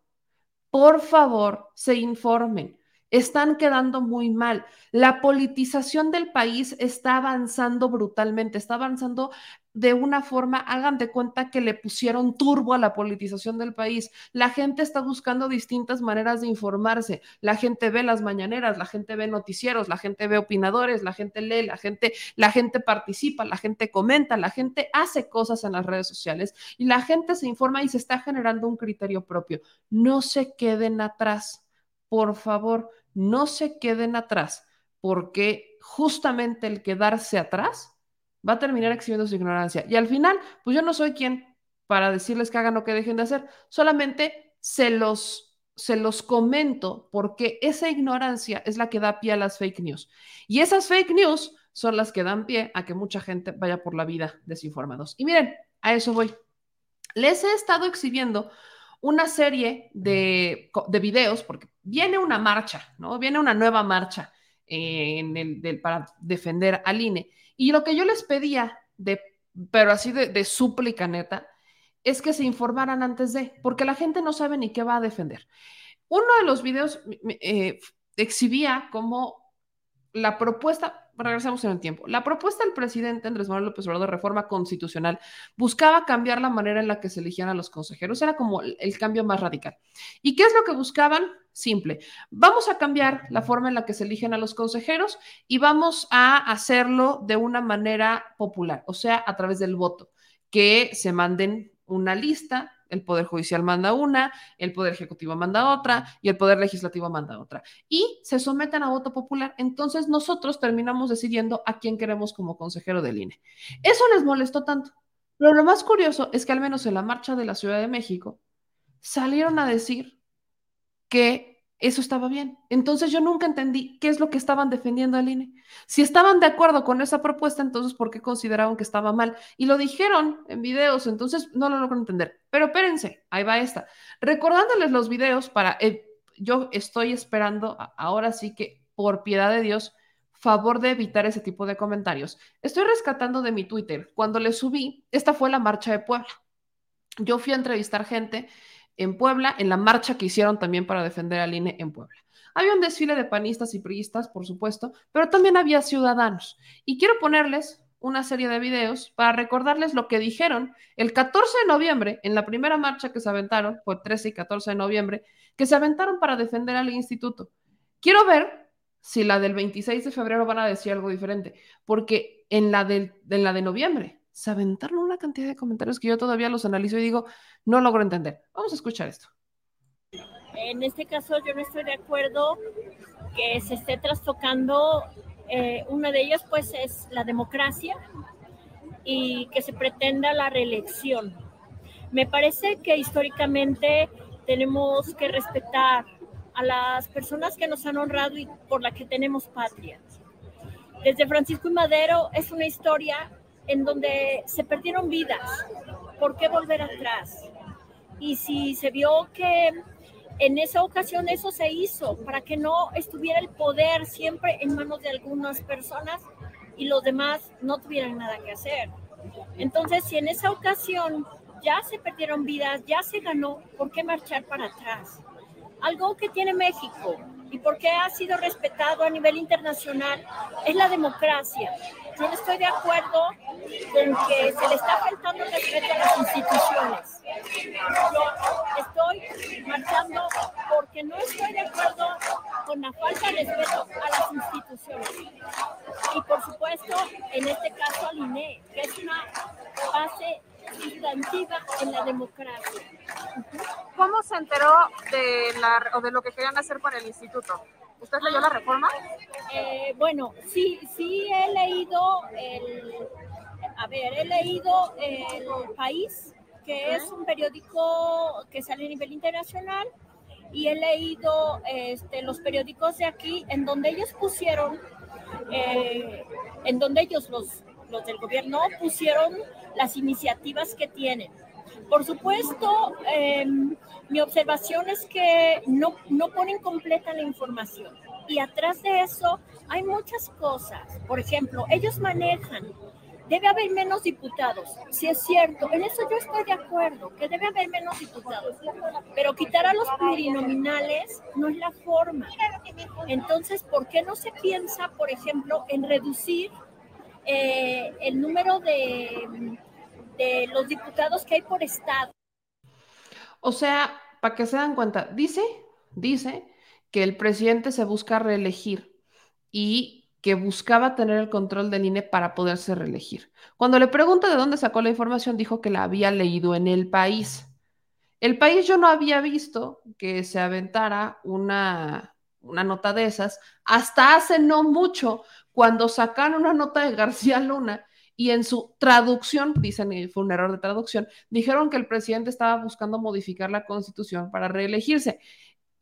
por favor, se informen. Están quedando muy mal. La politización del país está avanzando brutalmente, está avanzando de una forma, hagan de cuenta que le pusieron turbo a la politización del país. La gente está buscando distintas maneras de informarse. La gente ve las mañaneras, la gente ve noticieros, la gente ve opinadores, la gente lee, la gente, la gente participa, la gente comenta, la gente hace cosas en las redes sociales y la gente se informa y se está generando un criterio propio. No se queden atrás, por favor, no se queden atrás, porque justamente el quedarse atrás va a terminar exhibiendo su ignorancia. Y al final, pues yo no soy quien para decirles que hagan o que dejen de hacer, solamente se los, se los comento porque esa ignorancia es la que da pie a las fake news. Y esas fake news son las que dan pie a que mucha gente vaya por la vida desinformados. Y miren, a eso voy. Les he estado exhibiendo una serie de, de videos, porque viene una marcha, ¿no? Viene una nueva marcha en el, para defender al INE. Y lo que yo les pedía, de, pero así de, súplica neta, es que se informaran antes de, porque la gente no sabe ni qué va a defender. Uno de los videos eh, exhibía como la propuesta, regresamos en el tiempo. La propuesta del presidente Andrés Manuel López Obrador de reforma constitucional buscaba cambiar la manera en la que se elegían a los consejeros. Era como el cambio más radical. ¿Y qué es lo que buscaban? Simple. Vamos a cambiar la forma en la que se eligen a los consejeros y vamos a hacerlo de una manera popular, o sea, a través del voto, que se manden una lista el Poder Judicial manda una, el Poder Ejecutivo manda otra y el Poder Legislativo manda otra. Y se someten a voto popular. Entonces nosotros terminamos decidiendo a quién queremos como consejero del INE. Eso les molestó tanto. Pero lo más curioso es que al menos en la marcha de la Ciudad de México salieron a decir que eso estaba bien. Entonces yo nunca entendí qué es lo que estaban defendiendo al INE. Si estaban de acuerdo con esa propuesta, entonces ¿por qué consideraban que estaba mal? Y lo dijeron en videos, entonces no lo logro entender. Pero espérense, ahí va esta. Recordándoles los videos para, eh, yo estoy esperando, ahora sí que por piedad de Dios, favor de evitar ese tipo de comentarios. Estoy rescatando de mi Twitter. Cuando le subí, esta fue la marcha de Puebla. Yo fui a entrevistar gente en Puebla, en la marcha que hicieron también para defender al INE en Puebla. Había un desfile de panistas y priistas, por supuesto, pero también había ciudadanos. Y quiero ponerles una serie de videos para recordarles lo que dijeron el 14 de noviembre, en la primera marcha que se aventaron, fue 13 y 14 de noviembre, que se aventaron para defender al instituto. Quiero ver si la del 26 de febrero van a decir algo diferente, porque en la, en la de noviembre se aventaron una cantidad de comentarios que yo todavía los analizo y digo, no logro entender. Vamos a escuchar esto. En este caso yo no estoy de acuerdo que se esté trastocando eh, una de ellas pues es la democracia y que se pretenda la reelección. Me parece que históricamente tenemos que respetar a las personas que nos han honrado y por la que tenemos patria. Desde Francisco y Madero es una historia en donde se perdieron vidas. ¿Por qué volver atrás? Y si se vio que en esa ocasión eso se hizo para que no estuviera el poder siempre en manos de algunas personas y los demás no tuvieran nada que hacer. Entonces, si en esa ocasión ya se perdieron vidas, ya se ganó, ¿por qué marchar para atrás? Algo que tiene México y porque ha sido respetado a nivel internacional es la democracia. Yo no estoy de acuerdo con que se le está faltando respeto a las instituciones. Estoy marchando porque no estoy de acuerdo con la falta de respeto a las instituciones. Y por supuesto, en este caso al INE, que es una base sustantiva en la democracia. ¿Cómo se enteró de, la, o de lo que querían hacer con el instituto? ¿Usted leyó la reforma? Eh, bueno, sí, sí he leído el, a ver, he leído El País, que es un periódico que sale a nivel internacional, y he leído este, los periódicos de aquí, en donde ellos pusieron, eh, en donde ellos, los, los del gobierno, pusieron las iniciativas que tienen. Por supuesto, em, mi observación es que no, no ponen completa la información. Y atrás de eso hay muchas cosas. Por ejemplo, ellos manejan, debe haber menos diputados. Si es cierto, en eso yo estoy de acuerdo, que debe haber menos diputados. Pero quitar a los plurinominales no es la forma. Entonces, ¿por qué no se piensa, por ejemplo, en reducir eh, el número de de los diputados que hay por estado. O sea, para que se dan cuenta, dice, dice que el presidente se busca reelegir y que buscaba tener el control del INE para poderse reelegir. Cuando le pregunta de dónde sacó la información, dijo que la había leído en el país. El país yo no había visto que se aventara una, una nota de esas hasta hace no mucho, cuando sacaron una nota de García Luna y en su traducción, dicen que fue un error de traducción, dijeron que el presidente estaba buscando modificar la constitución para reelegirse.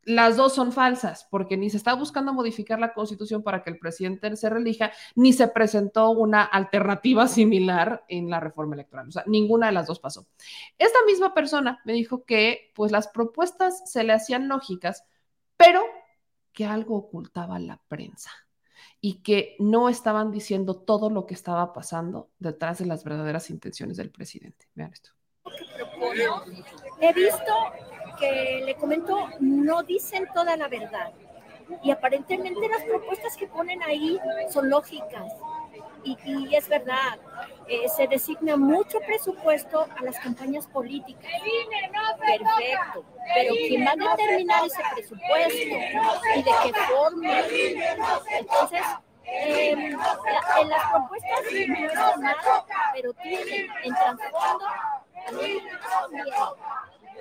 Las dos son falsas, porque ni se está buscando modificar la constitución para que el presidente se reelija, ni se presentó una alternativa similar en la reforma electoral. O sea, ninguna de las dos pasó. Esta misma persona me dijo que pues las propuestas se le hacían lógicas, pero que algo ocultaba la prensa y que no estaban diciendo todo lo que estaba pasando detrás de las verdaderas intenciones del presidente. Vean esto. He visto que le comento, no dicen toda la verdad. Y aparentemente las propuestas que ponen ahí son lógicas. Y, es verdad, eh, se designa mucho presupuesto a las campañas políticas. Perfecto. Pero ¿quién va a determinar ese presupuesto? ¿Y de qué forma? Entonces, eh, en las propuestas no es mal, pero tienen en trasfondo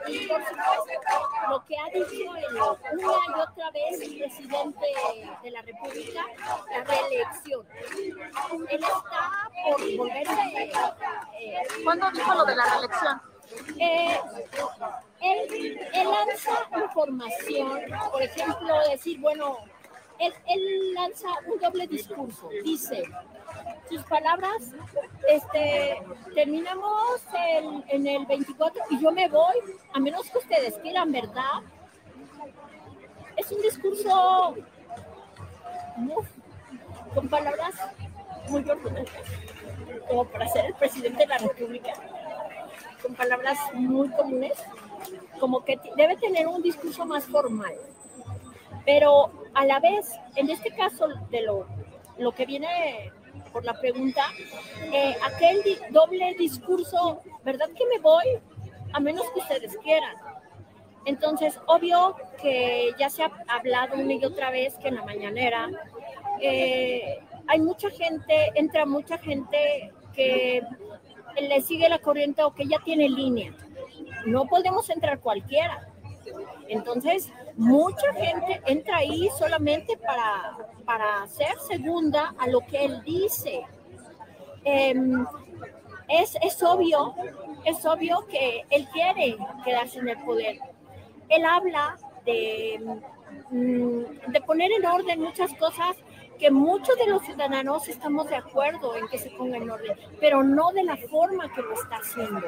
y por supuesto, lo que ha dicho una y otra vez el presidente de la República, la reelección. Él está por volverse. Eh, ¿Cuándo dijo lo de la reelección? Eh, él, él lanza información, por ejemplo, decir, bueno, él, él, lanza un doble discurso. Dice, sus palabras, este, terminamos en el 24 y yo me voy, a menos que ustedes quieran, ¿verdad? Es un discurso con palabras muy orgullosas, como para ser el presidente de la República, con palabras muy comunes, como que debe tener un discurso más formal. Pero a la vez, en este caso de lo, lo que viene por la pregunta, eh, aquel doble discurso, ¿verdad que me voy? A menos que ustedes quieran. Entonces, obvio que ya se ha hablado una y otra vez que en la mañanera eh, hay mucha gente, entra mucha gente que le sigue la corriente o que ya tiene línea. No podemos entrar cualquiera. Entonces, mucha gente entra ahí solamente para, para ser segunda a lo que él dice. Em, es, es obvio, es obvio que él quiere quedarse en el poder. Él habla de, mm, de poner en orden muchas cosas que muchos de los ciudadanos estamos de acuerdo en que se ponga en orden, pero no de la forma que lo está haciendo.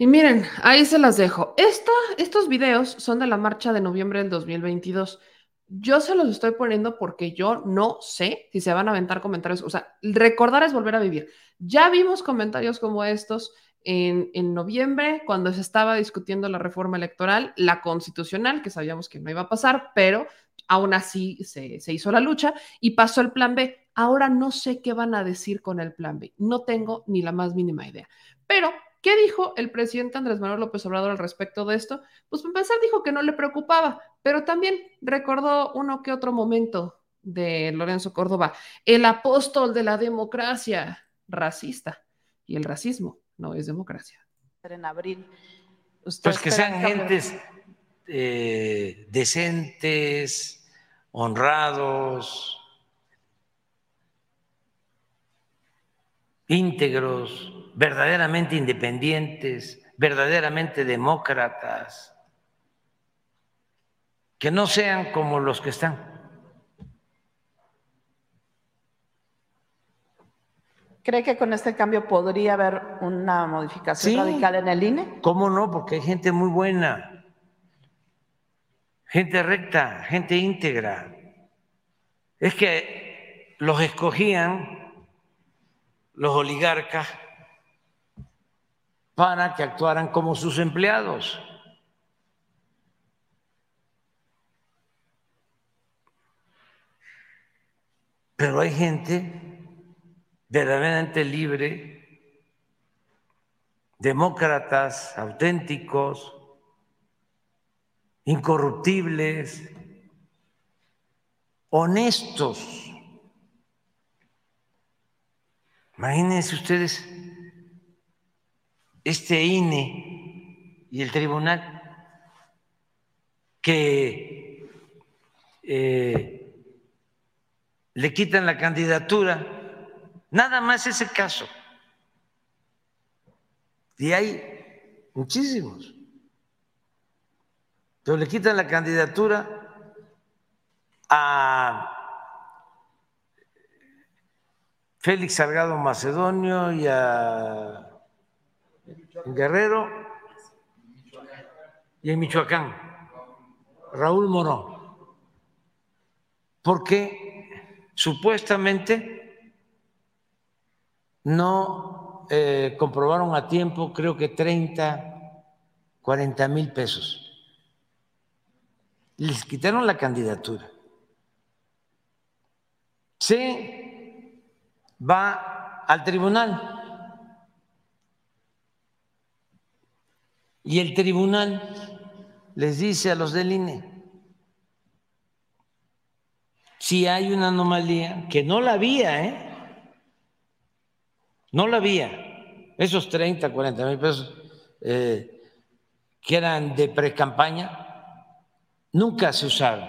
Y miren, ahí se las dejo. Estos videos son de la marcha de noviembre del 2022. Yo se los estoy poniendo porque yo no sé si se van a aventar comentarios. O sea, recordar es volver a vivir. Ya vimos comentarios como estos en, en, noviembre, cuando se estaba discutiendo la reforma electoral, la constitucional, que sabíamos que no iba a pasar, pero aún así se, se hizo la lucha y pasó el plan B. Ahora no sé qué van a decir con el plan B. No tengo ni la más mínima idea. Pero ¿Qué dijo el presidente Andrés Manuel López Obrador al respecto de esto? Pues para empezar dijo que no le preocupaba, pero también recordó uno que otro momento de Lorenzo Córdoba, el apóstol de la democracia racista. Y el racismo no es democracia. En abril. Pues que sean gentes eh, decentes, honrados, íntegros, verdaderamente independientes, verdaderamente demócratas, que no sean como los que están. ¿Cree que con este cambio podría haber una modificación radical en el INE? ¿Cómo no? Porque hay gente muy buena, gente recta, gente íntegra. Es que los escogían los oligarcas para que actuaran como sus empleados. Pero hay gente verdaderamente libre, demócratas auténticos, incorruptibles, honestos. Imagínense ustedes este INE y el tribunal que eh, le quitan la candidatura, nada más ese caso. Y hay muchísimos. Pero le quitan la candidatura a Félix Salgado Macedonio y a Guerrero y en Michoacán, Raúl Morón, porque supuestamente no eh, comprobaron a tiempo, creo que 30, 40 mil pesos. Les quitaron la candidatura. Se va al tribunal Y el tribunal les dice a los del INE, si hay una anomalía, que no la había, ¿eh? No la había. Esos 30, 40 mil pesos eh, que eran de pre-campaña, nunca se usaron.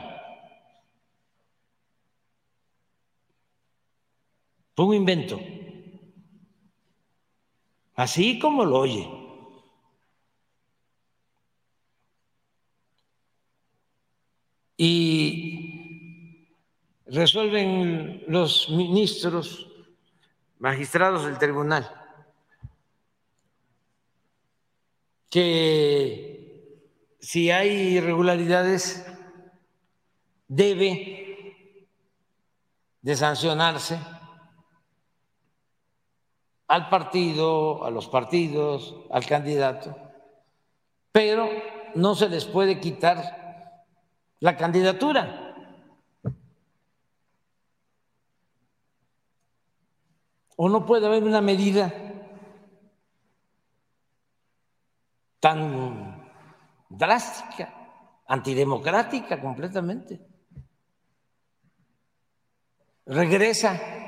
Fue un invento. Así como lo oye. y resuelven los ministros, magistrados del tribunal, que si hay irregularidades debe de sancionarse al partido, a los partidos, al candidato, pero no se les puede quitar la candidatura. O no puede haber una medida tan drástica, antidemocrática completamente. Regresa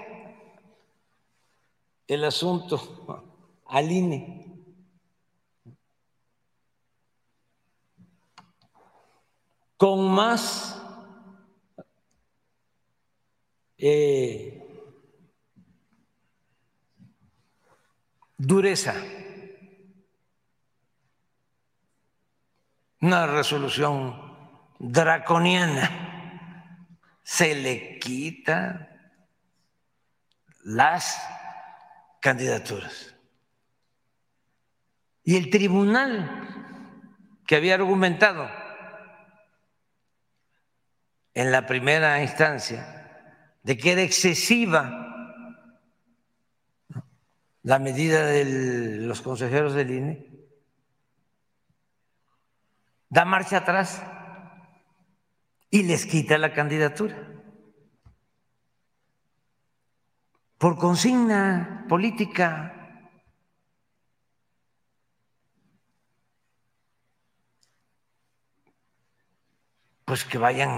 el asunto al INE. Con más eh, dureza. Una resolución draconiana. Se le quita las candidaturas. Y el tribunal que había argumentado en la primera instancia de que era excesiva la medida de los consejeros del INE, da marcha atrás y les quita la candidatura. Por consigna política. Pues que vayan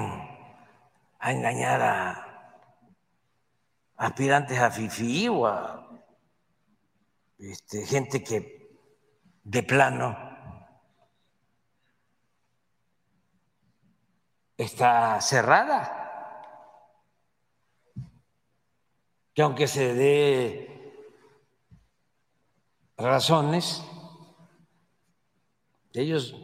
a engañar a aspirantes a FIFI o a este, gente que de plano está cerrada. Que aunque se dé razones, ellos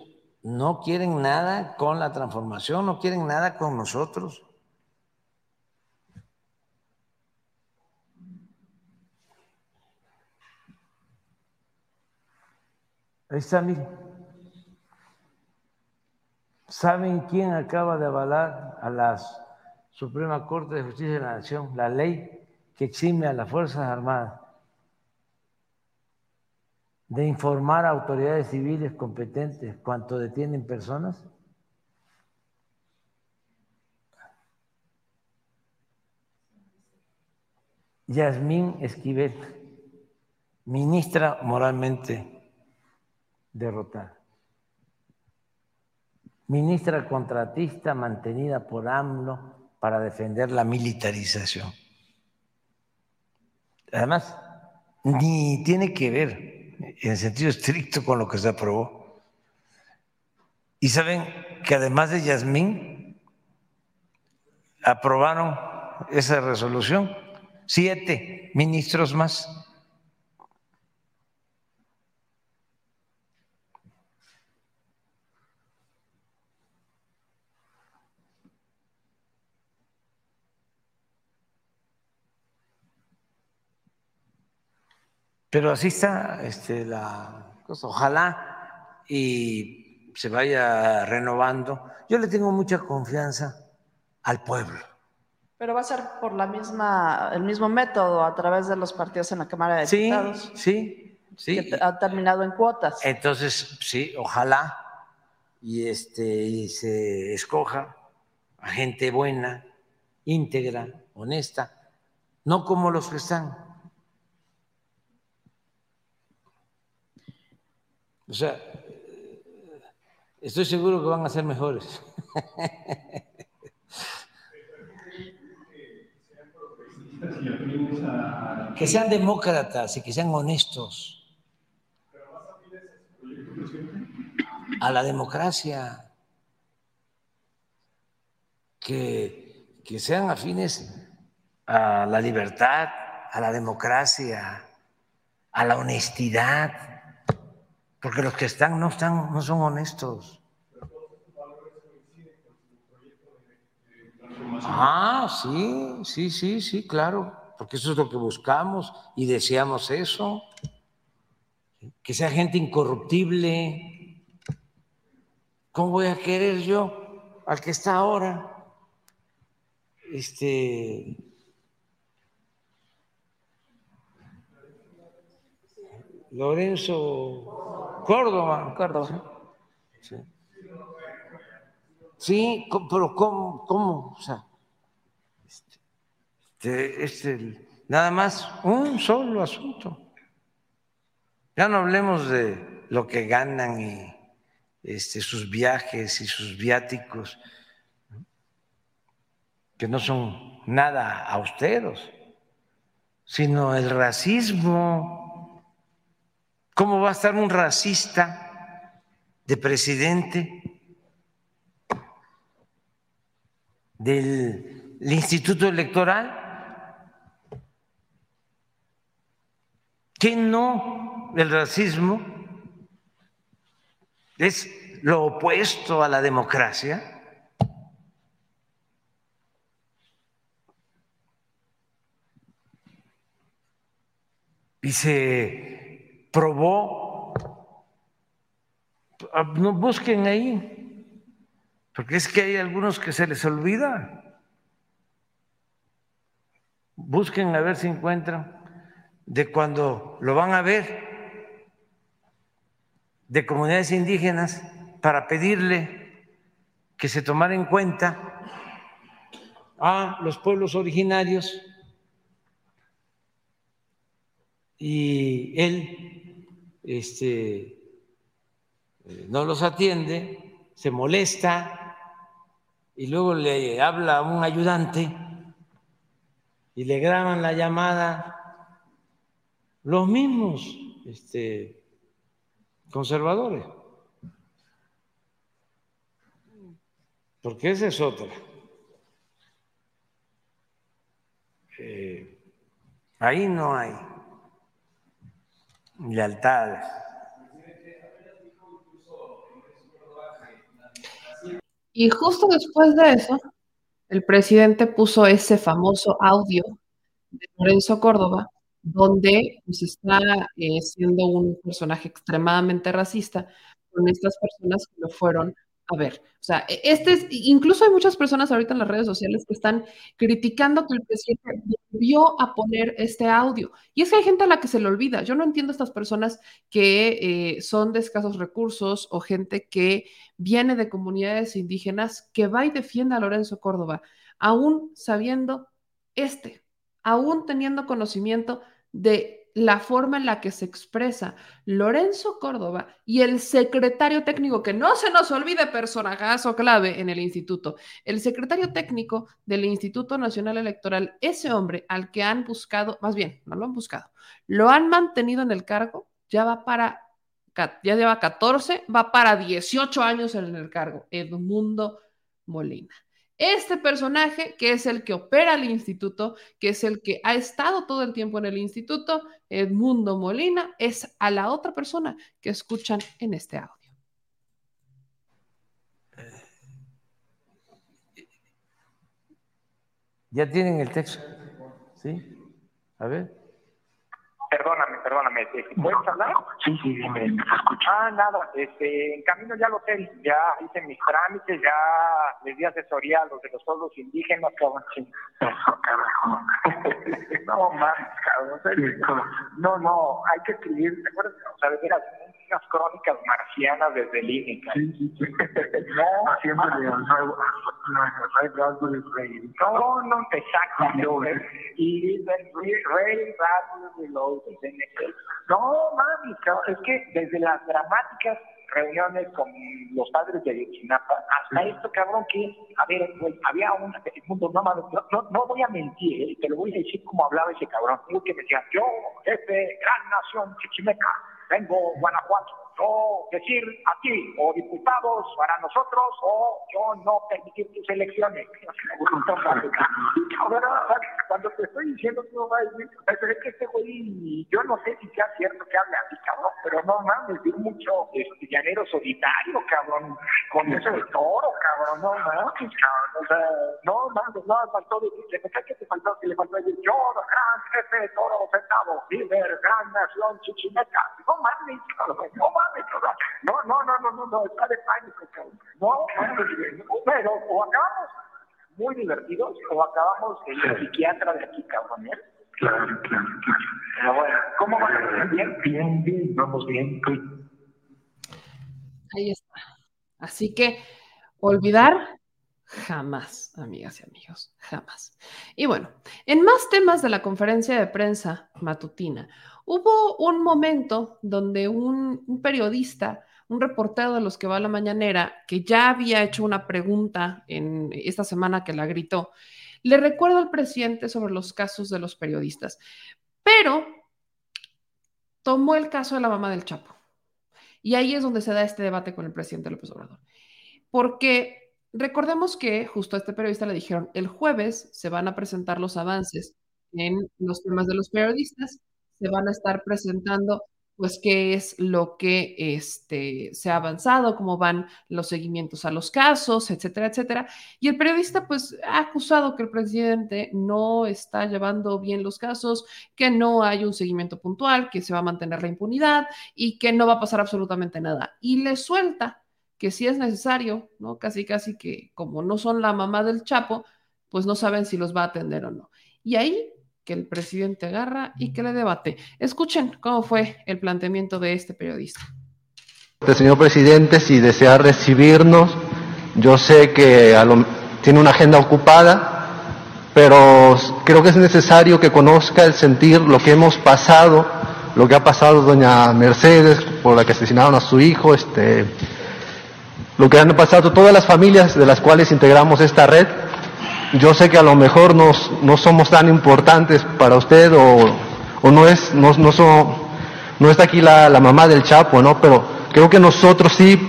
no quieren nada con la transformación, no quieren nada con nosotros. Ahí está, miren. ¿Saben quién acaba de avalar a la Suprema Corte de Justicia de la Nación la ley que exime a las Fuerzas Armadas de informar a autoridades civiles competentes cuanto detienen personas? Yasmín Esquivel, ministra moralmente derrotada. Ministra contratista mantenida por AMLO para defender la militarización. Además, ni tiene que ver en sentido estricto con lo que se aprobó. Y saben que además de Yasmín, aprobaron esa resolución siete ministros más. Pero así está este, la cosa. Ojalá y se vaya renovando. Yo le tengo mucha confianza al pueblo. Pero va a ser por la misma, el mismo método a través de los partidos en la Cámara de Diputados. Sí, sí, Que ha terminado en cuotas. Entonces, sí, ojalá y este y se escoja a gente buena, íntegra, honesta, no como los que están O sea, estoy seguro que van a ser mejores. que sean demócratas y que sean honestos. A la democracia. Que, que sean afines a la libertad, a la democracia, a la honestidad porque los que están no, están, no son honestos. Ah, sí, sí, sí, sí, claro, porque eso es lo que buscamos y deseamos eso. Que sea gente incorruptible. ¿Cómo voy a querer yo al que está ahora? Este. Lorenzo. Córdoba. Córdoba. Sí. Sí, pero ¿cómo? cómo? O sea, este, este, nada más un solo asunto. Ya no hablemos de lo que ganan y este, sus viajes y sus viáticos, que no son nada austeros, sino el racismo. ¿Cómo va a estar un racista de presidente? del Instituto Electoral, que no el racismo es lo opuesto a la democracia. Se probó, Ah, no busquen ahí, porque es que hay algunos que se les olvida. Busquen a ver si encuentran de cuando lo van a ver de comunidades indígenas para pedirle que se tomara en cuenta a los pueblos originarios y él este, eh, no los atiende, se molesta y luego le habla a un ayudante y le graban la llamada los mismos este, conservadores. Porque esa es otra. Eh, ahí no hay lealtades. Y justo después de eso, el presidente puso ese famoso audio de Lorenzo Córdoba, donde pues, está eh, siendo un personaje extremadamente racista con estas personas que lo fueron a ver. O sea, e- este es, incluso hay muchas personas ahorita en las redes sociales que están criticando que el presidente volvió a poner este audio. Y es que hay gente a la que se le olvida. Yo no entiendo a estas personas que eh, son de escasos recursos o gente que viene de comunidades indígenas que va y defiende a Lorenzo Córdoba, aún sabiendo este, aún teniendo conocimiento de la forma en la que se expresa Lorenzo Córdoba y el secretario técnico, que no se nos olvide personajazo clave en el instituto, el secretario técnico del Instituto Nacional Electoral, ese hombre al que han buscado, más bien, no lo han buscado, lo han mantenido en el cargo, ya va para ya lleva 14, va para 18 años en el cargo, Edmundo Molina. Este personaje, que es el que opera el instituto, que es el que ha estado todo el tiempo en el instituto, Edmundo Molina, es a la otra persona que escuchan en este audio. ¿Ya tienen el texto? ¿Sí? A ver. Perdóname, perdóname, este, ¿puedes hablar? Sí, sí, dime, me Ah, nada, este, en camino ya lo sé, ya hice mis trámites, ya les di asesoría a los de los pueblos indígenas, cabrón. Eso, carajo. No, cabrón. No, no, hay que escribir, ¿te acuerdas? O sea, de veras, unas crónicas marcianas desde el cabrón. Sí, sí, sí. No. No, no, exactamente. Y Ray Bradbury Reloaded. No, mami, es que desde las dramáticas reuniones con los padres de Ayotzinapa hasta esto, cabrón, que, a ver, güey, había un mundo, no, no, no, voy a mentir, eh, te lo voy a decir como hablaba ese cabrón, que me decía, yo, jefe, gran nación chichimeca, vengo Guanajuato, yo decir a ti, o diputados para nosotros, o yo no permitir tus elecciones. Cuando te estoy diciendo que no va a decir, que este güey, yo no sé si sea cierto que hable así, cabrón, pero no mames, vi mucho este, llanero solitario, cabrón, con eso de toro, cabrón, no mames, cabrón, o sea, no mames, no, faltó decir, ¿qué te faltó? Que le faltó decir, yo, gran jefe toro sentado, líder, gran nación chichimeca, no mames, cabrón, no mames, no, no, no, no, no, no, está de pánico, cabrón, no pero o acabamos muy divertidos o acabamos en el psiquiatra de aquí, cabrón, ¿eh? Claro, claro, claro. Pero bueno, ¿cómo van? Bien, bien, bien, vamos bien. Ahí está. Así que olvidar jamás, amigas y amigos, jamás. Y bueno, en más temas de la conferencia de prensa matutina, hubo un momento donde un, un periodista un reportero de los que va a la mañanera, que ya había hecho una pregunta en esta semana que la gritó, le recuerdo al presidente sobre los casos de los periodistas, pero tomó el caso de la mamá del Chapo. Y ahí es donde se da este debate con el presidente López Obrador. Porque recordemos que justo a este periodista le dijeron, el jueves se van a presentar los avances en los temas de los periodistas, se van a estar presentando pues qué es lo que este, se ha avanzado, cómo van los seguimientos a los casos, etcétera, etcétera. Y el periodista pues ha acusado que el presidente no está llevando bien los casos, que no hay un seguimiento puntual, que se va a mantener la impunidad y que no va a pasar absolutamente nada. Y le suelta que si es necesario, ¿no? Casi, casi que como no son la mamá del Chapo, pues no saben si los va a atender o no. Y ahí que el presidente agarra y que le debate. Escuchen cómo fue el planteamiento de este periodista. Señor presidente, si desea recibirnos, yo sé que tiene una agenda ocupada, pero creo que es necesario que conozca el sentir lo que hemos pasado, lo que ha pasado doña Mercedes, por la que asesinaron a su hijo, este, lo que han pasado todas las familias de las cuales integramos esta red yo sé que a lo mejor no somos tan importantes para usted o, no es, no, no, está aquí la, mamá del Chapo, ¿no? Pero creo que nosotros sí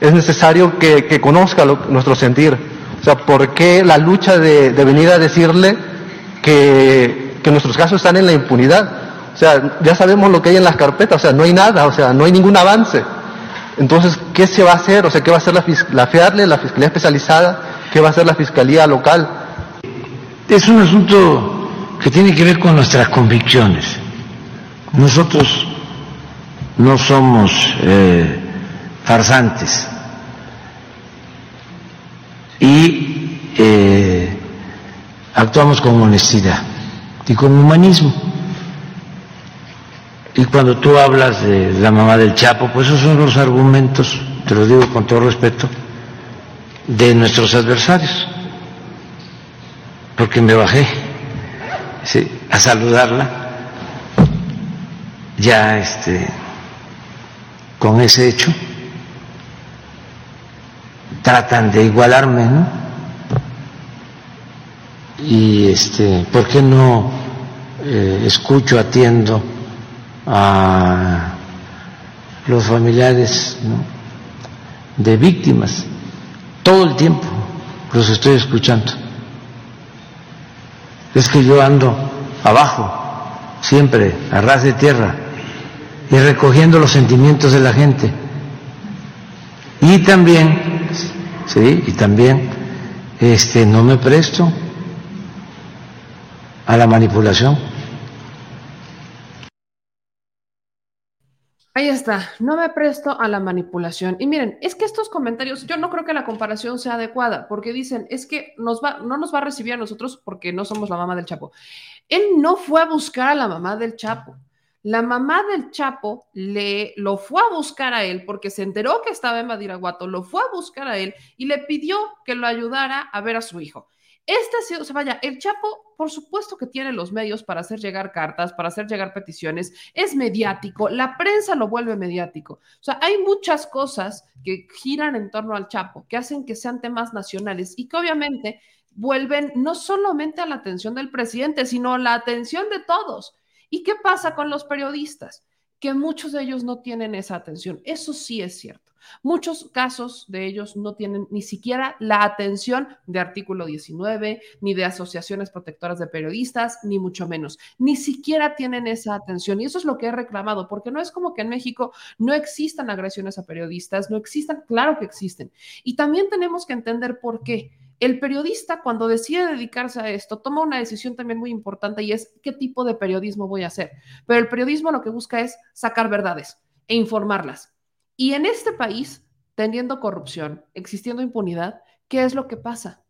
es necesario que, conozca nuestro sentir. O sea, ¿por qué la lucha de, venir a decirle que, que nuestros casos están en la impunidad? O sea, ya sabemos lo que hay en las carpetas, o sea, no hay nada, o sea, no hay ningún avance. Entonces, ¿qué se va a hacer? O sea, ¿qué va a hacer la, la FEARLE, la Fiscalía Especializada? ¿Qué va a hacer la Fiscalía local? Es un asunto que tiene que ver con nuestras convicciones. Nosotros no somos eh, farsantes y eh, actuamos con honestidad y con humanismo. Y cuando tú hablas de la mamá del Chapo, pues esos son los argumentos, te lo digo con todo respeto, de nuestros adversarios, porque me bajé a saludarla ya este con ese hecho tratan de igualarme. Y este, ¿por qué no eh, escucho, atiendo a los familiares de víctimas? Todo el tiempo los estoy escuchando. Es que yo ando abajo, siempre, a ras de tierra, y recogiendo los sentimientos de la gente. Y también, sí, y también, este, no me presto a la manipulación. Ahí está, no me presto a la manipulación. Y miren, es que estos comentarios, yo no creo que la comparación sea adecuada, porque dicen, es que nos va, no nos va a recibir a nosotros porque no somos la mamá del Chapo. Él no fue a buscar a la mamá del Chapo. La mamá del Chapo le lo fue a buscar a él porque se enteró que estaba en Badiraguato, lo fue a buscar a él y le pidió que lo ayudara a ver a su hijo. Sido, o sea, vaya, el Chapo, por supuesto que tiene los medios para hacer llegar cartas, para hacer llegar peticiones, es mediático, la prensa lo vuelve mediático. O sea, hay muchas cosas que giran en torno al Chapo, que hacen que sean temas nacionales y que obviamente vuelven no solamente a la atención del presidente, sino a la atención de todos. ¿Y qué pasa con los periodistas? Que muchos de ellos no tienen esa atención. Eso sí es cierto. Muchos casos de ellos no tienen ni siquiera la atención de artículo 19, ni de asociaciones protectoras de periodistas, ni mucho menos. Ni siquiera tienen esa atención. Y eso es lo que he reclamado, porque no es como que en México no existan agresiones a periodistas, no existan, claro que existen. Y también tenemos que entender por qué. El periodista cuando decide dedicarse a esto toma una decisión también muy importante y es qué tipo de periodismo voy a hacer. Pero el periodismo lo que busca es sacar verdades e informarlas y en este país, teniendo corrupción, existiendo impunidad, ¿qué es lo que pasa?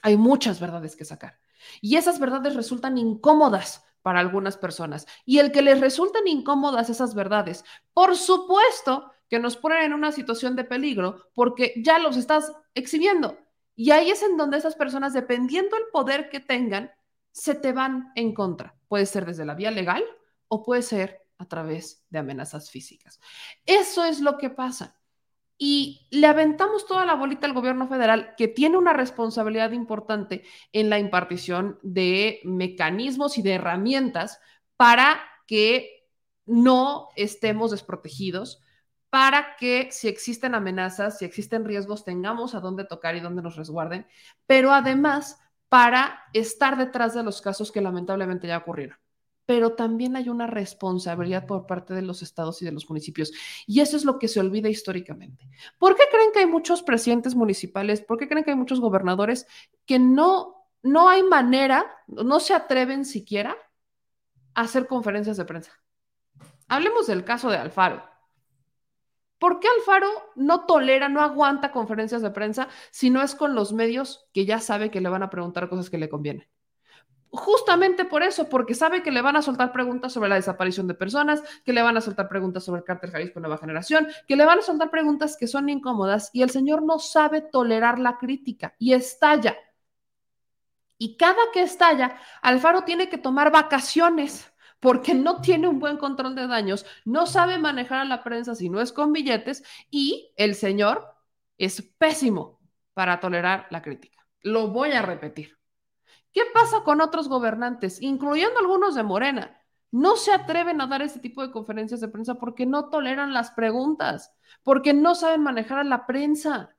Hay muchas verdades que sacar. Y esas verdades resultan incómodas para algunas personas y el que les resulten incómodas esas verdades, por supuesto que nos ponen en una situación de peligro porque ya los estás exhibiendo. Y ahí es en donde esas personas, dependiendo el poder que tengan, se te van en contra. Puede ser desde la vía legal o puede ser a través de amenazas físicas. Eso es lo que pasa. Y le aventamos toda la bolita al gobierno federal, que tiene una responsabilidad importante en la impartición de mecanismos y de herramientas para que no estemos desprotegidos, para que si existen amenazas, si existen riesgos, tengamos a dónde tocar y dónde nos resguarden, pero además para estar detrás de los casos que lamentablemente ya ocurrieron pero también hay una responsabilidad por parte de los estados y de los municipios. Y eso es lo que se olvida históricamente. ¿Por qué creen que hay muchos presidentes municipales? ¿Por qué creen que hay muchos gobernadores que no, no hay manera, no se atreven siquiera a hacer conferencias de prensa? Hablemos del caso de Alfaro. ¿Por qué Alfaro no tolera, no aguanta conferencias de prensa si no es con los medios que ya sabe que le van a preguntar cosas que le convienen? Justamente por eso, porque sabe que le van a soltar preguntas sobre la desaparición de personas, que le van a soltar preguntas sobre el cártel Jalisco Nueva Generación, que le van a soltar preguntas que son incómodas y el señor no sabe tolerar la crítica y estalla. Y cada que estalla, Alfaro tiene que tomar vacaciones porque no tiene un buen control de daños, no sabe manejar a la prensa si no es con billetes y el señor es pésimo para tolerar la crítica. Lo voy a repetir. ¿Qué pasa con otros gobernantes, incluyendo algunos de Morena? No se atreven a dar este tipo de conferencias de prensa porque no toleran las preguntas, porque no saben manejar a la prensa.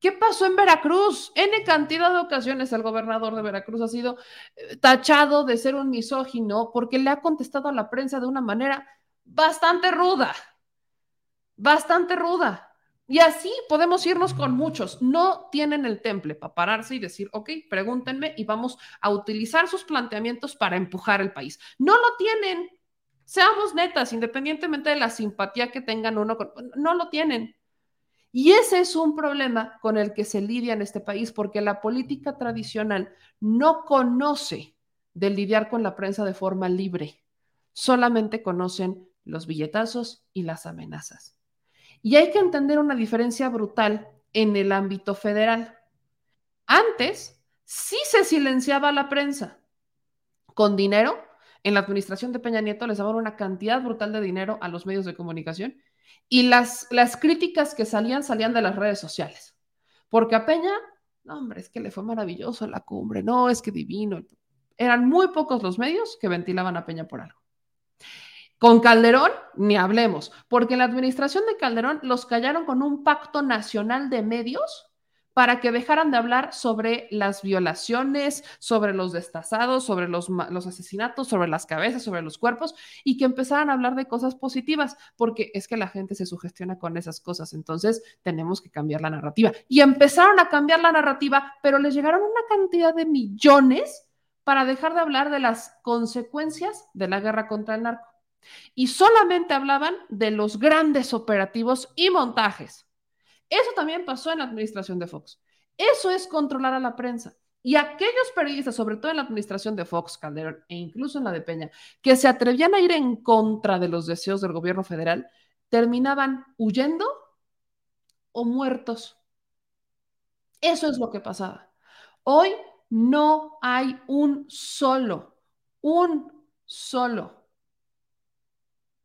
¿Qué pasó en Veracruz? N cantidad de ocasiones el gobernador de Veracruz ha sido eh, tachado de ser un misógino porque le ha contestado a la prensa de una manera bastante ruda, bastante ruda. Y así podemos irnos con muchos. No tienen el temple para pararse y decir, ok, pregúntenme y vamos a utilizar sus planteamientos para empujar el país. No lo tienen. Seamos netas, independientemente de la simpatía que tengan uno, con, no lo tienen. Y ese es un problema con el que se lidia en este país, porque la política tradicional no conoce de lidiar con la prensa de forma libre. Solamente conocen los billetazos y las amenazas. Y hay que entender una diferencia brutal en el ámbito federal. Antes sí se silenciaba la prensa con dinero. En la administración de Peña Nieto les daban una cantidad brutal de dinero a los medios de comunicación y las, las críticas que salían salían de las redes sociales. Porque a Peña, no, hombre, es que le fue maravilloso la cumbre, no, es que divino. Eran muy pocos los medios que ventilaban a Peña por algo. Con Calderón, ni hablemos, porque en la administración de Calderón los callaron con un pacto nacional de medios para que dejaran de hablar sobre las violaciones, sobre los destazados, sobre los, asesinatos, sobre las cabezas, sobre los cuerpos, y que empezaran a hablar de cosas positivas, porque es que la gente se sugestiona con esas cosas, entonces tenemos que cambiar la narrativa. Y empezaron a cambiar la narrativa, pero les llegaron una cantidad de millones para dejar de hablar de las consecuencias de la guerra contra el narco y solamente hablaban de los grandes operativos y montajes. Eso también pasó en la administración de Fox. Eso es controlar a la prensa. Y aquellos periodistas, sobre todo en la administración de Fox, Calderón e incluso en la de Peña, que se atrevían a ir en contra de los deseos del gobierno federal, terminaban huyendo o muertos. Eso es lo que pasaba. Hoy no hay un solo, un solo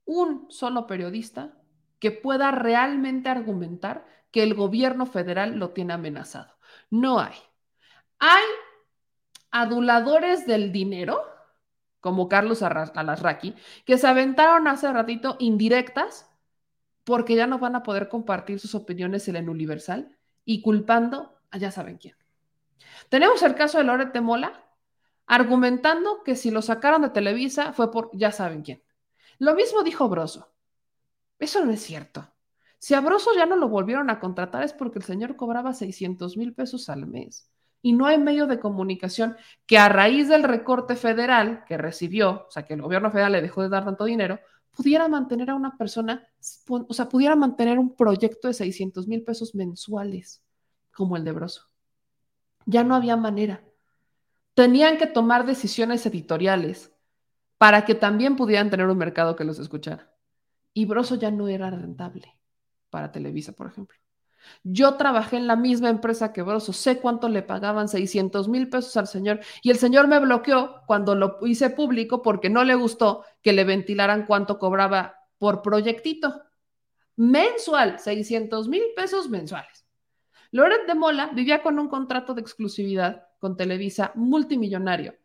un solo periodista que pueda realmente argumentar que el gobierno federal lo tiene amenazado. No hay. Hay aduladores del dinero, como Carlos Alasraqui, que se aventaron hace ratito indirectas porque ya no van a poder compartir sus opiniones en el Universal y culpando a ya saben quién. Tenemos el caso de Lorete Mola argumentando que si lo sacaron de Televisa fue por ya saben quién. Lo mismo dijo Broso. Eso no es cierto. Si a Broso ya no lo volvieron a contratar es porque el señor cobraba 600 mil pesos al mes. Y no hay medio de comunicación que a raíz del recorte federal que recibió, o sea, que el gobierno federal le dejó de dar tanto dinero, pudiera mantener a una persona, o sea, pudiera mantener un proyecto de 600 mil pesos mensuales como el de Broso. Ya no había manera. Tenían que tomar decisiones editoriales para que también pudieran tener un mercado que los escuchara. Y Broso ya no era rentable para Televisa, por ejemplo. Yo trabajé en la misma empresa que Broso, sé cuánto le pagaban 600 mil pesos al señor y el señor me bloqueó cuando lo hice público porque no le gustó que le ventilaran cuánto cobraba por proyectito. Mensual, 600 mil pesos mensuales. Loret de Mola vivía con un contrato de exclusividad con Televisa multimillonario.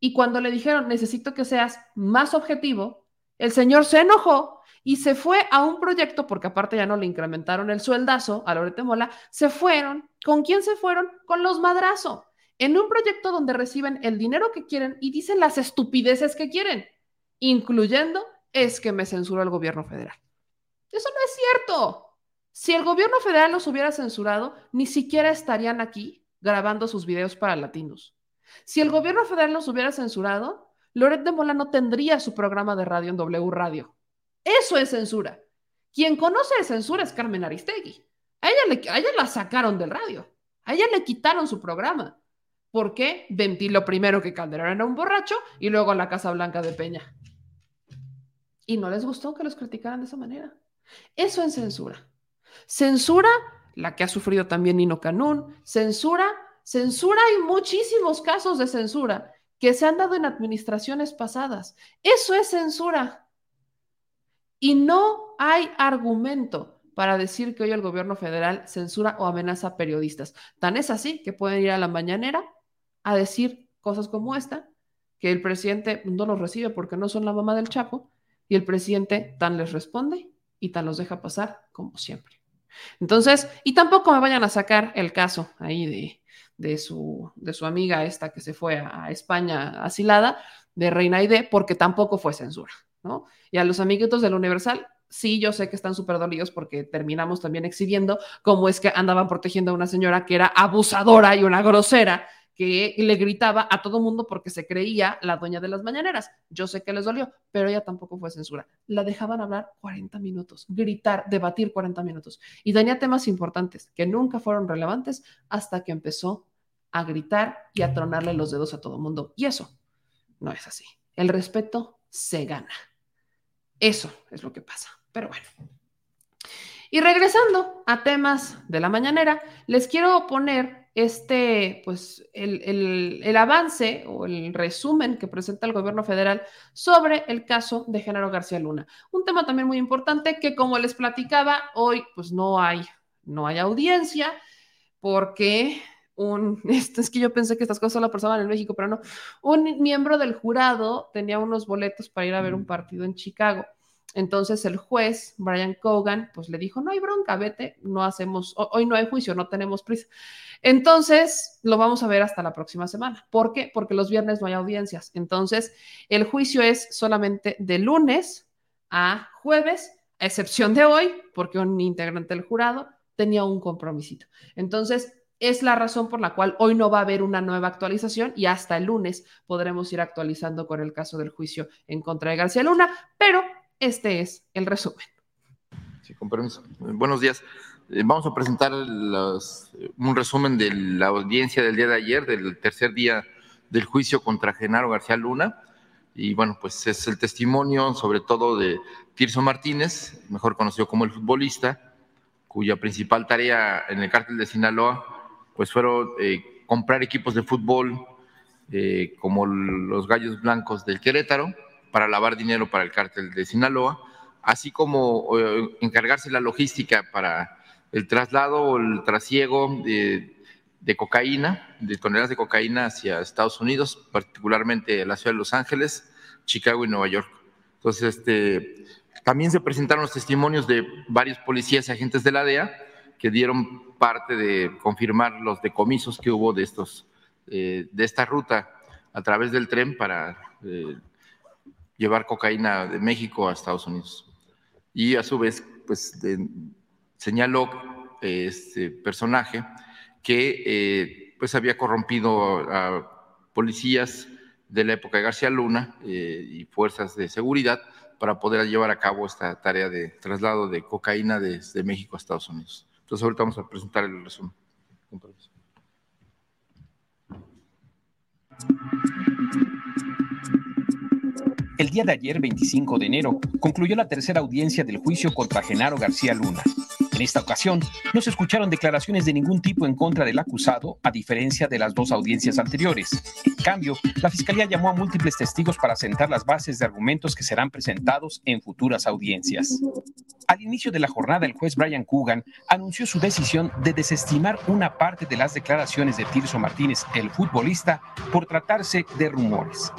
Y cuando le dijeron, necesito que seas más objetivo, el señor se enojó y se fue a un proyecto, porque aparte ya no le incrementaron el sueldazo a Loret de Mola, se fueron. ¿Con quién se fueron? Con los madrazo. En un proyecto donde reciben el dinero que quieren y dicen las estupideces que quieren, incluyendo es que me censuró el gobierno federal. Eso no es cierto. Si el gobierno federal los hubiera censurado, ni siquiera estarían aquí grabando sus videos para latinos. Si el gobierno federal los hubiera censurado, Loret de Mola no tendría su programa de radio en W Radio. Eso es censura. Quien conoce de censura es Carmen Aristegui. A ella, le, a ella la sacaron del radio. A ella le quitaron su programa. ¿Por qué? Ventiló primero que Calderón era un borracho y luego la Casa Blanca de Peña. Y no les gustó que los criticaran de esa manera. Eso es censura. Censura, la que ha sufrido también Nino Canún, censura, censura, hay muchísimos casos de censura que se han dado en administraciones pasadas. Eso es censura. Y no hay argumento para decir que hoy el gobierno federal censura o amenaza a periodistas. Tan es así que pueden ir a la mañanera a decir cosas como esta, que el presidente no los recibe porque no son la mamá del Chapo, y el presidente tan les responde y tan los deja pasar como siempre. Entonces, y tampoco me vayan a sacar el caso ahí de, de, su, de su amiga esta que se fue a, España asilada, de Reina Aide, porque tampoco fue censura, ¿no? Y a los amiguitos del Universal, sí, yo sé que están súper dolidos porque terminamos también exhibiendo cómo es que andaban protegiendo a una señora que era abusadora y una grosera que le gritaba a todo mundo porque se creía la dueña de las mañaneras. Yo sé que les dolió, pero ella tampoco fue censura. La dejaban hablar 40 minutos, gritar, debatir 40 minutos. Y tenía temas importantes que nunca fueron relevantes hasta que empezó a gritar y a tronarle los dedos a todo mundo. Y eso no es así. El respeto se gana. Eso es lo que pasa. Pero bueno. Y regresando a temas de la mañanera, les quiero poner este, pues, el, avance o el resumen que presenta el gobierno federal sobre el caso de Genaro García Luna. Un tema también muy importante que, como les platicaba, hoy, pues, no hay, no hay audiencia porque un, esto es que yo pensé que estas cosas solo pasaban en México, pero no, un miembro del jurado tenía unos boletos para ir a ver un partido en Chicago entonces el juez, Brian Cogan, pues le dijo, no hay bronca, vete, no hacemos, hoy no hay juicio, no tenemos prisa. Entonces lo vamos a ver hasta la próxima semana. ¿Por qué? Porque los viernes no hay audiencias. Entonces el juicio es solamente de lunes a jueves, a excepción de hoy, porque un integrante del jurado tenía un compromisito. Entonces, es la razón por la cual hoy no va a haber una nueva actualización y hasta el lunes podremos ir actualizando con el caso del juicio en contra de García Luna, pero este es el resumen. Sí, con permiso. Buenos días. Eh, vamos a presentar un resumen de la audiencia del día de ayer, del tercer día del juicio contra Genaro García Luna. Y bueno, pues es el testimonio sobre todo de Tirso Martínez, mejor conocido como el futbolista, cuya principal tarea en el cártel de Sinaloa pues fueron eh, comprar equipos de fútbol eh, como los Gallos Blancos del Querétaro, para lavar dinero para el cártel de Sinaloa, así como eh, encargarse la logística para el traslado o el trasiego de, cocaína, de toneladas de cocaína hacia Estados Unidos, particularmente la ciudad de Los Ángeles, Chicago y Nueva York. Entonces, este, también se presentaron los testimonios de varios policías agentes de la DEA que dieron parte de confirmar los decomisos que hubo de estos, eh, de esta ruta a través del tren para eh, llevar cocaína de México a Estados Unidos. Y a su vez, pues señaló este personaje que eh, pues había corrompido a policías de la época de García Luna eh, y fuerzas de seguridad para poder llevar a cabo esta tarea de traslado de cocaína desde México a Estados Unidos. Entonces ahorita vamos a presentar el resumen. El día de ayer, 25 de enero, concluyó la tercera audiencia del juicio contra Genaro García Luna. En esta ocasión, no se escucharon declaraciones de ningún tipo en contra del acusado, a diferencia de las dos audiencias anteriores. En cambio, la Fiscalía llamó a múltiples testigos para sentar las bases de argumentos que serán presentados en futuras audiencias. Al inicio de la jornada, el juez Brian Coogan anunció su decisión de desestimar una parte de las declaraciones de Tirso Martínez, el futbolista, por tratarse de rumores.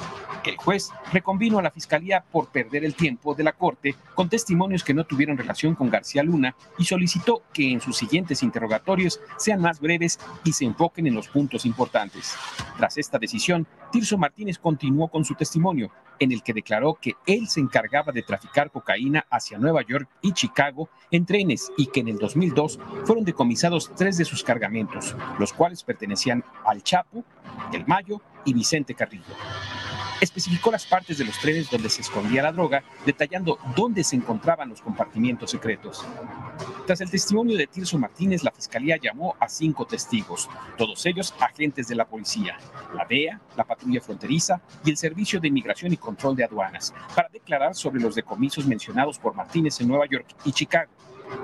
El juez reconvino a la Fiscalía por perder el tiempo de la Corte con testimonios que no tuvieron relación con García Luna y solicitó que en sus siguientes interrogatorios sean más breves y se enfoquen en los puntos importantes. Tras esta decisión, Tirso Martínez continuó con su testimonio, en el que declaró que él se encargaba de traficar cocaína hacia Nueva York y Chicago en trenes y que en el 2002 fueron decomisados tres de sus cargamentos, los cuales pertenecían al Chapo, Del Mayo y Vicente Carrillo especificó las partes de los trenes donde se escondía la droga, detallando dónde se encontraban los compartimientos secretos. Tras el testimonio de Tirso Martínez, la fiscalía llamó a cinco testigos, todos ellos agentes de la policía, la DEA, la patrulla fronteriza y el Servicio de Inmigración y Control de Aduanas, para declarar sobre los decomisos mencionados por Martínez en Nueva York y Chicago.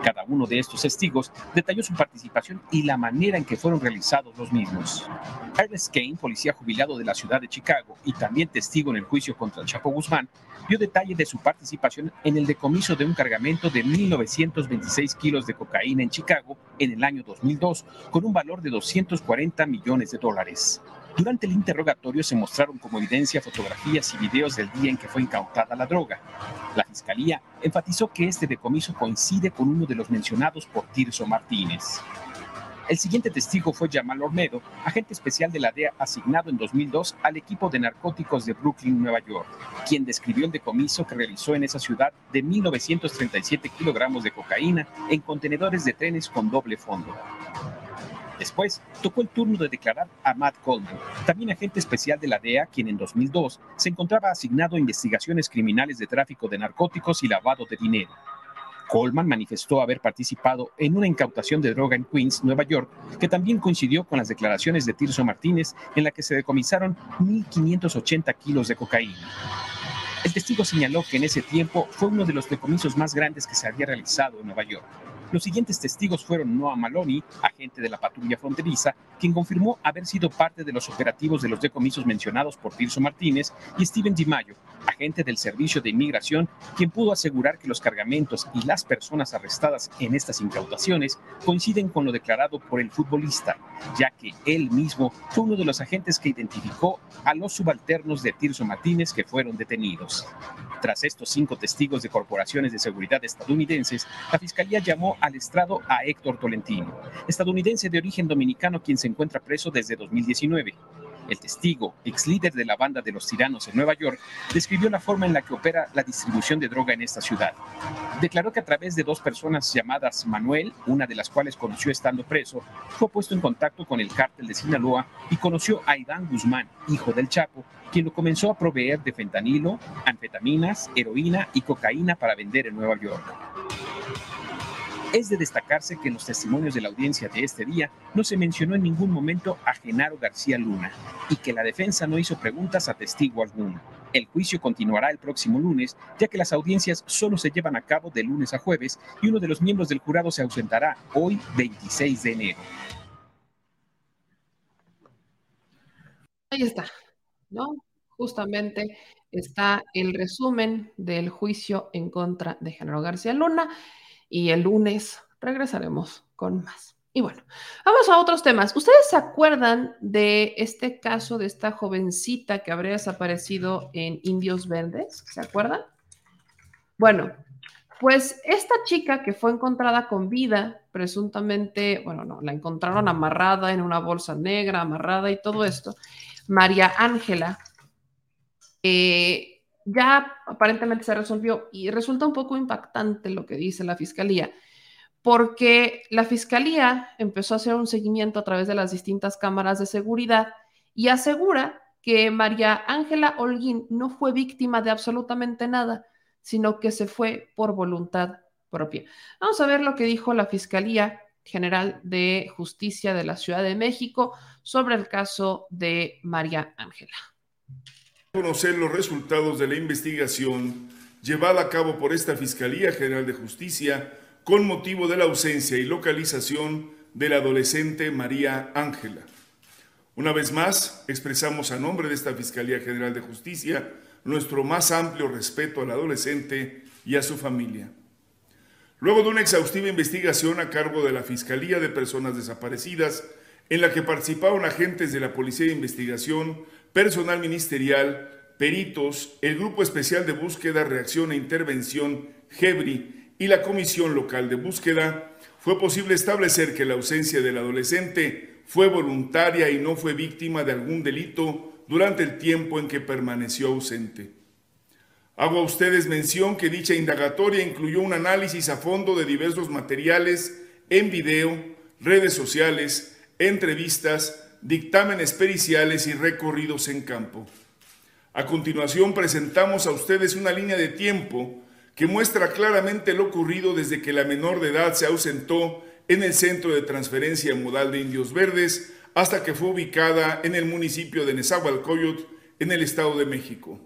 Cada uno de estos testigos detalló su participación y la manera en que fueron realizados los mismos. Ernest Kane, policía jubilado de la ciudad de Chicago y también testigo en el juicio contra Chapo Guzmán, dio detalle de su participación en el decomiso de un cargamento de 1.926 kilos de cocaína en Chicago en el año 2002, con un valor de 240 millones de dólares. Durante el interrogatorio se mostraron como evidencia fotografías y videos del día en que fue incautada la droga. La fiscalía enfatizó que este decomiso coincide con uno de los mencionados por Tirso Martínez. El siguiente testigo fue Jamal Ormedo, agente especial de la DEA asignado en 2002 al equipo de narcóticos de Brooklyn, Nueva York, quien describió el decomiso que realizó en esa ciudad de 1.937 kilogramos de cocaína en contenedores de trenes con doble fondo. Después, tocó el turno de declarar a Matt Coleman, también agente especial de la DEA, quien en 2002 se encontraba asignado a investigaciones criminales de tráfico de narcóticos y lavado de dinero. Coleman manifestó haber participado en una incautación de droga en Queens, Nueva York, que también coincidió con las declaraciones de Tirso Martínez, en la que se decomisaron 1.580 kilos de cocaína. El testigo señaló que en ese tiempo fue uno de los decomisos más grandes que se había realizado en Nueva York. Los siguientes testigos fueron Noah Maloney, agente de la patrulla fronteriza, quien confirmó haber sido parte de los operativos de los decomisos mencionados por Tirso Martínez, y Steven DiMaggio, agente del Servicio de Inmigración, quien pudo asegurar que los cargamentos y las personas arrestadas en estas incautaciones coinciden con lo declarado por el futbolista, ya que él mismo fue uno de los agentes que identificó a los subalternos de Tirso Martínez que fueron detenidos. Tras estos cinco testigos de corporaciones de seguridad estadounidenses, la Fiscalía llamó al estrado a Héctor Tolentino, estadounidense de origen dominicano quien se encuentra preso desde 2019. El testigo, ex líder de la banda de los tiranos en Nueva York, describió la forma en la que opera la distribución de droga en esta ciudad. Declaró que a través de dos personas llamadas Manuel, una de las cuales conoció estando preso, fue puesto en contacto con el cártel de Sinaloa y conoció a Iván Guzmán, hijo del Chapo, quien lo comenzó a proveer de fentanilo, anfetaminas, heroína y cocaína para vender en Nueva York. Es de destacarse que en los testimonios de la audiencia de este día no se mencionó en ningún momento a Genaro García Luna y que la defensa no hizo preguntas a testigo alguno. El juicio continuará el próximo lunes, ya que las audiencias solo se llevan a cabo de lunes a jueves y uno de los miembros del jurado se ausentará hoy 26 de enero. Ahí está, ¿no? Justamente está el resumen del juicio en contra de Genaro García Luna y el lunes regresaremos con más. Y bueno, vamos a otros temas. ¿Ustedes se acuerdan de este caso de esta jovencita que habría desaparecido en Indios Verdes? ¿Se acuerdan? Bueno, pues esta chica que fue encontrada con vida, presuntamente, bueno, no, la encontraron amarrada en una bolsa negra, amarrada y todo esto, María Ángela, eh, ya aparentemente se resolvió y resulta un poco impactante lo que dice la fiscalía, porque la fiscalía empezó a hacer un seguimiento a través de las distintas cámaras de seguridad y asegura que María Ángela Holguín no fue víctima de absolutamente nada, sino que se fue por voluntad propia. Vamos a ver lo que dijo la Fiscalía General de Justicia de la Ciudad de México sobre el caso de María Ángela. Conocer los resultados de la investigación llevada a cabo por esta Fiscalía General de Justicia con motivo de la ausencia y localización de la adolescente María Ángela. Una vez más, expresamos a nombre de esta Fiscalía General de Justicia nuestro más amplio respeto al adolescente y a su familia. Luego de una exhaustiva investigación a cargo de la Fiscalía de Personas Desaparecidas, en la que participaron agentes de la Policía de Investigación, personal ministerial, peritos, el Grupo Especial de Búsqueda, Reacción e Intervención, GEBRI, y la Comisión Local de Búsqueda, fue posible establecer que la ausencia del adolescente fue voluntaria y no fue víctima de algún delito durante el tiempo en que permaneció ausente. Hago a ustedes mención que dicha indagatoria incluyó un análisis a fondo de diversos materiales en video, redes sociales, entrevistas, dictámenes periciales y recorridos en campo. A continuación presentamos a ustedes una línea de tiempo que muestra claramente lo ocurrido desde que la menor de edad se ausentó en el centro de transferencia modal de Indios Verdes hasta que fue ubicada en el municipio de Nezahualcóyotl, en el Estado de México.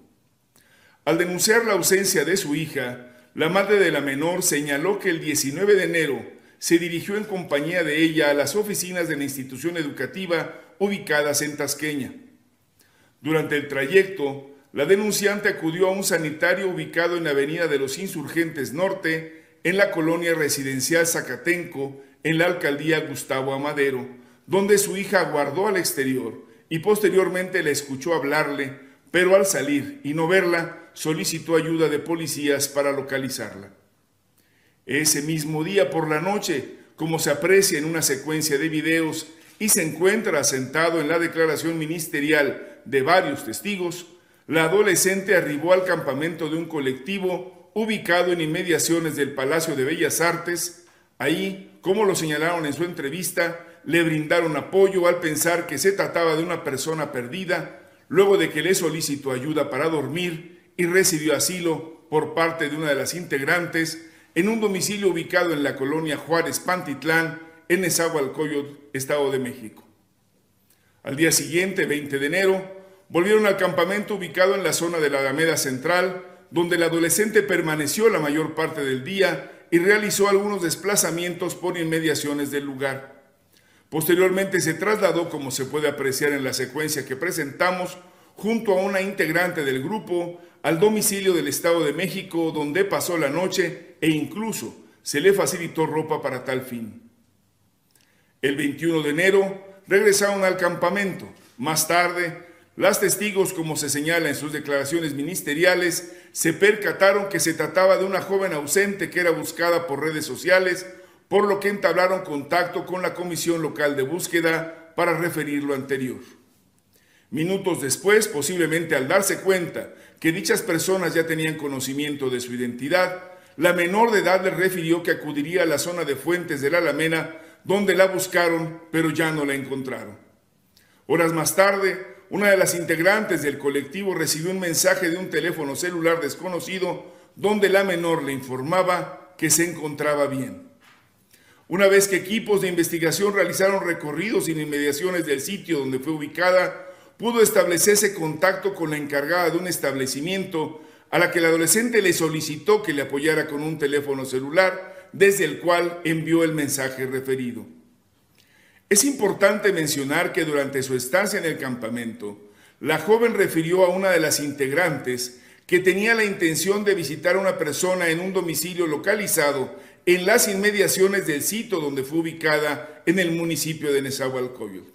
Al denunciar la ausencia de su hija, la madre de la menor señaló que el 19 de enero se dirigió en compañía de ella a las oficinas de la institución educativa ubicadas en Tasqueña. Durante el trayecto, la denunciante acudió a un sanitario ubicado en la Avenida de los Insurgentes Norte, en la colonia residencial Zacatenco, en la alcaldía Gustavo Amadero, donde su hija aguardó al exterior y posteriormente la escuchó hablarle pero al salir y no verla, solicitó ayuda de policías para localizarla. Ese mismo día por la noche, como se aprecia en una secuencia de videos y se encuentra asentado en la declaración ministerial de varios testigos, la adolescente arribó al campamento de un colectivo ubicado en inmediaciones del Palacio de Bellas Artes. Ahí, como lo señalaron en su entrevista, le brindaron apoyo al pensar que se trataba de una persona perdida luego de que le solicitó ayuda para dormir y recibió asilo por parte de una de las integrantes en un domicilio ubicado en la colonia Juárez Pantitlán, en Nezahualcóyotl, Estado de México. Al día siguiente, 20 de enero, volvieron al campamento ubicado en la zona de la Alameda Central, donde el adolescente permaneció la mayor parte del día y realizó algunos desplazamientos por inmediaciones del lugar. Posteriormente se trasladó, como se puede apreciar en la secuencia que presentamos, junto a una integrante del grupo al domicilio del Estado de México, donde pasó la noche e incluso se le facilitó ropa para tal fin. El 21 de enero regresaron al campamento. Más tarde, las testigos, como se señala en sus declaraciones ministeriales, se percataron que se trataba de una joven ausente que era buscada por redes sociales por lo que entablaron contacto con la Comisión Local de Búsqueda para referir lo anterior. Minutos después, posiblemente al darse cuenta que dichas personas ya tenían conocimiento de su identidad, la menor de edad les refirió que acudiría a la zona de Fuentes de la Alameda, donde la buscaron, pero ya no la encontraron. Horas más tarde, una de las integrantes del colectivo recibió un mensaje de un teléfono celular desconocido donde la menor le informaba que se encontraba bien. Una vez que equipos de investigación realizaron recorridos inmediaciones del sitio donde fue ubicada, pudo establecerse contacto con la encargada de un establecimiento a la que el adolescente le solicitó que le apoyara con un teléfono celular, desde el cual envió el mensaje referido. Es importante mencionar que durante su estancia en el campamento, la joven refirió a una de las integrantes que tenía la intención de visitar a una persona en un domicilio localizado en las inmediaciones del sitio donde fue ubicada en el municipio de Nezahualcóyotl.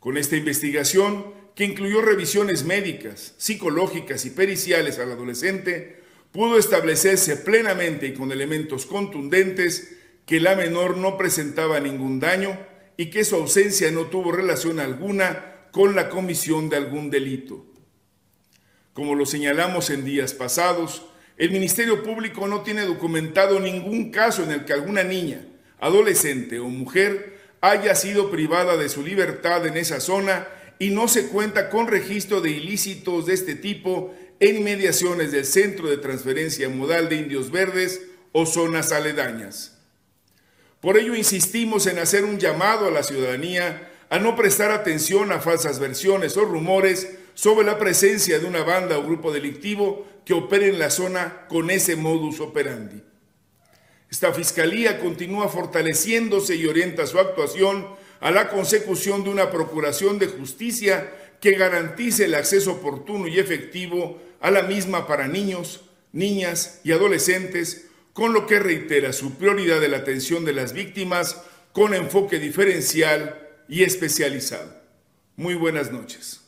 Con esta investigación, que incluyó revisiones médicas, psicológicas y periciales al adolescente, pudo establecerse plenamente y con elementos contundentes que la menor no presentaba ningún daño y que su ausencia no tuvo relación alguna con la comisión de algún delito. Como lo señalamos en días pasados, el Ministerio Público no tiene documentado ningún caso en el que alguna niña, adolescente o mujer haya sido privada de su libertad en esa zona y no se cuenta con registro de ilícitos de este tipo en inmediaciones del Centro de Transferencia Modal de Indios Verdes o zonas aledañas. Por ello insistimos en hacer un llamado a la ciudadanía a no prestar atención a falsas versiones o rumores sobre la presencia de una banda o grupo delictivo que opere en la zona con ese modus operandi. Esta fiscalía continúa fortaleciéndose y orienta su actuación a la consecución de una procuración de justicia que garantice el acceso oportuno y efectivo a la misma para niños, niñas y adolescentes, con lo que reitera su prioridad de la atención de las víctimas con enfoque diferencial y especializado. Muy buenas noches.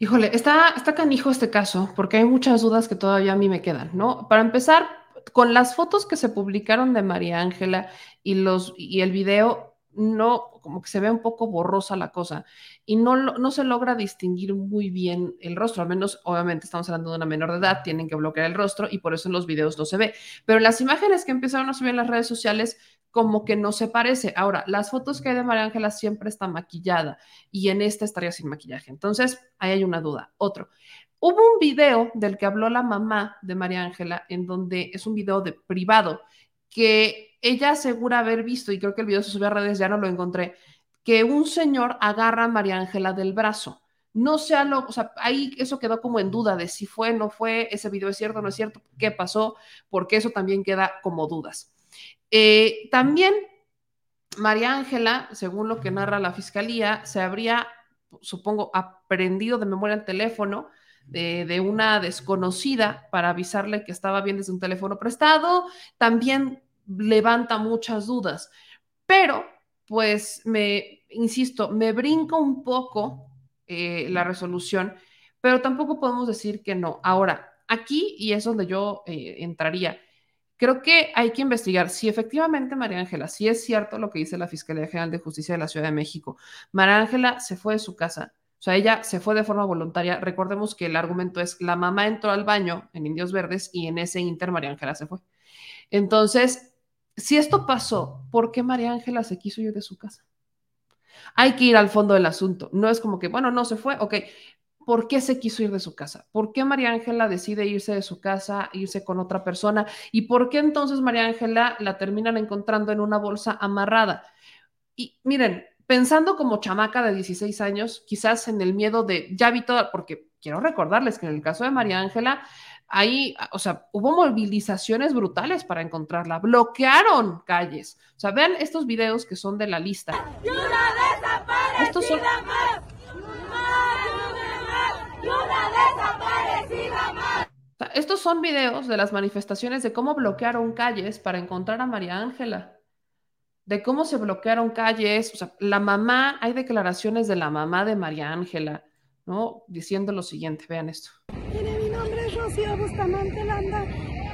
Híjole, está, está canijo este caso, porque hay muchas dudas que todavía a mí me quedan, ¿no? Para empezar, con las fotos que se publicaron de María Ángela y, los, y el video, no, como que se ve un poco borrosa la cosa y no, no se logra distinguir muy bien el rostro, al menos obviamente estamos hablando de una menor de edad, tienen que bloquear el rostro y por eso en los videos no se ve, pero las imágenes que empezaron a subir en las redes sociales como que no se parece. Ahora, las fotos que hay de María Ángela siempre está maquillada y en esta estaría sin maquillaje. Entonces, ahí hay una duda. Otro, hubo un video del que habló la mamá de María Ángela, en donde es un video de privado que ella asegura haber visto, y creo que el video se subió a redes, ya no lo encontré, que un señor agarra a María Ángela del brazo. No sé, lo, o sea, ahí eso quedó como en duda de si fue, no fue, ese video es cierto, no es cierto, qué pasó, porque eso también queda como dudas. Eh, también María Ángela, según lo que narra la fiscalía, se habría, supongo, aprendido de memoria el teléfono de, de, una desconocida para avisarle que estaba bien desde un teléfono prestado. También levanta muchas dudas, pero pues me, insisto, me brinca un poco eh, la resolución, pero tampoco podemos decir que no. Ahora, aquí, y es donde yo eh, entraría, Creo que hay que investigar si efectivamente María Ángela, si es cierto lo que dice la Fiscalía General de Justicia de la Ciudad de México, María Ángela se fue de su casa, o sea, ella se fue de forma voluntaria. Recordemos que el argumento es la mamá entró al baño en Indios Verdes y en ese inter María Ángela se fue. Entonces, si esto pasó, ¿por qué María Ángela se quiso ir de su casa? Hay que ir al fondo del asunto. No es como que, bueno, no se fue, ok, ¿Por qué se quiso ir de su casa? ¿Por qué María Ángela decide irse de su casa, irse con otra persona? ¿Y por qué entonces María Ángela la terminan encontrando en una bolsa amarrada? Y miren, pensando como chamaca de 16 años, quizás en el miedo de, ya vi todo, porque quiero recordarles que en el caso de María Ángela, ahí, o sea, hubo movilizaciones brutales para encontrarla, bloquearon calles. O sea, vean estos videos que son de la lista. Estos son... Estos son videos de las manifestaciones de cómo bloquearon calles para encontrar a María Ángela, de cómo se bloquearon calles, o sea, la mamá, hay declaraciones de la mamá de María Ángela, ¿no? Diciendo lo siguiente, vean esto. Mire, mi nombre es Rocío Bustamante Landa,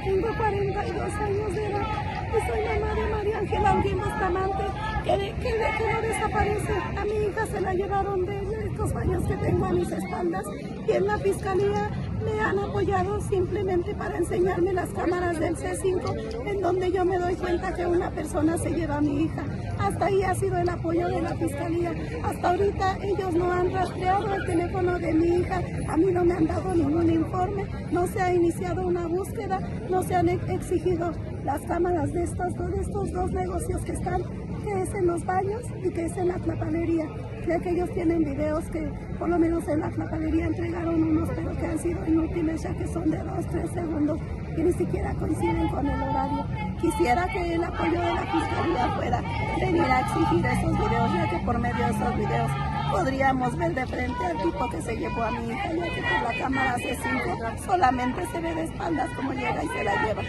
tengo 42 años de edad y soy mamá de María Ángela Alguien Bustamante, que, que, que no desaparece. A mi hija se la llevaron de estos años que tengo a mis espaldas y en la fiscalía me han apoyado simplemente para enseñarme las cámaras del C5, en donde yo me doy cuenta que una persona se lleva a mi hija. Hasta ahí ha sido el apoyo de la fiscalía. Hasta ahorita ellos no han rastreado el teléfono de mi hija, a mí no me han dado ningún informe, no se ha iniciado una búsqueda, no se han exigido las cámaras de estos, de estos dos negocios que están, que es en los baños y que es en la clapalería ya que ellos tienen videos que por lo menos en la clapalería entregaron unos, pero que han sido inútiles ya que son de dos, tres segundos y ni siquiera coinciden con el horario. Quisiera que el apoyo de la Fiscalía fuera venir a exigir esos videos, ya que por medio de esos videos podríamos ver de frente al tipo que se llevó a mi hija, ya que por la cámara C5 solamente se ve de espaldas como llega y se la lleva.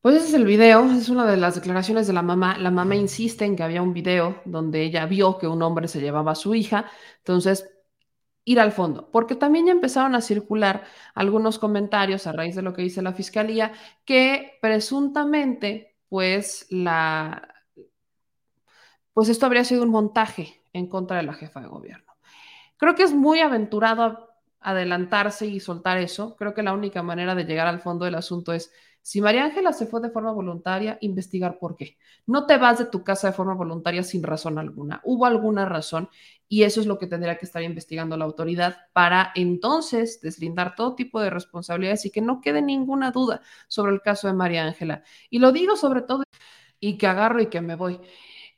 Pues ese es el video, es una de las declaraciones de la mamá. La mamá insiste en que había un video donde ella vio que un hombre se llevaba a su hija. Entonces, ir al fondo, porque también ya empezaron a circular algunos comentarios a raíz de lo que dice la fiscalía, que presuntamente, pues, la, pues esto habría sido un montaje en contra de la jefa de gobierno. Creo que es muy aventurado adelantarse y soltar eso. Creo que la única manera de llegar al fondo del asunto es si María Ángela se fue de forma voluntaria, investigar por qué. No te vas de tu casa de forma voluntaria sin razón alguna. Hubo alguna razón y eso es lo que tendría que estar investigando la autoridad para entonces deslindar todo tipo de responsabilidades y que no quede ninguna duda sobre el caso de María Ángela. Y lo digo sobre todo y que agarro y que me voy.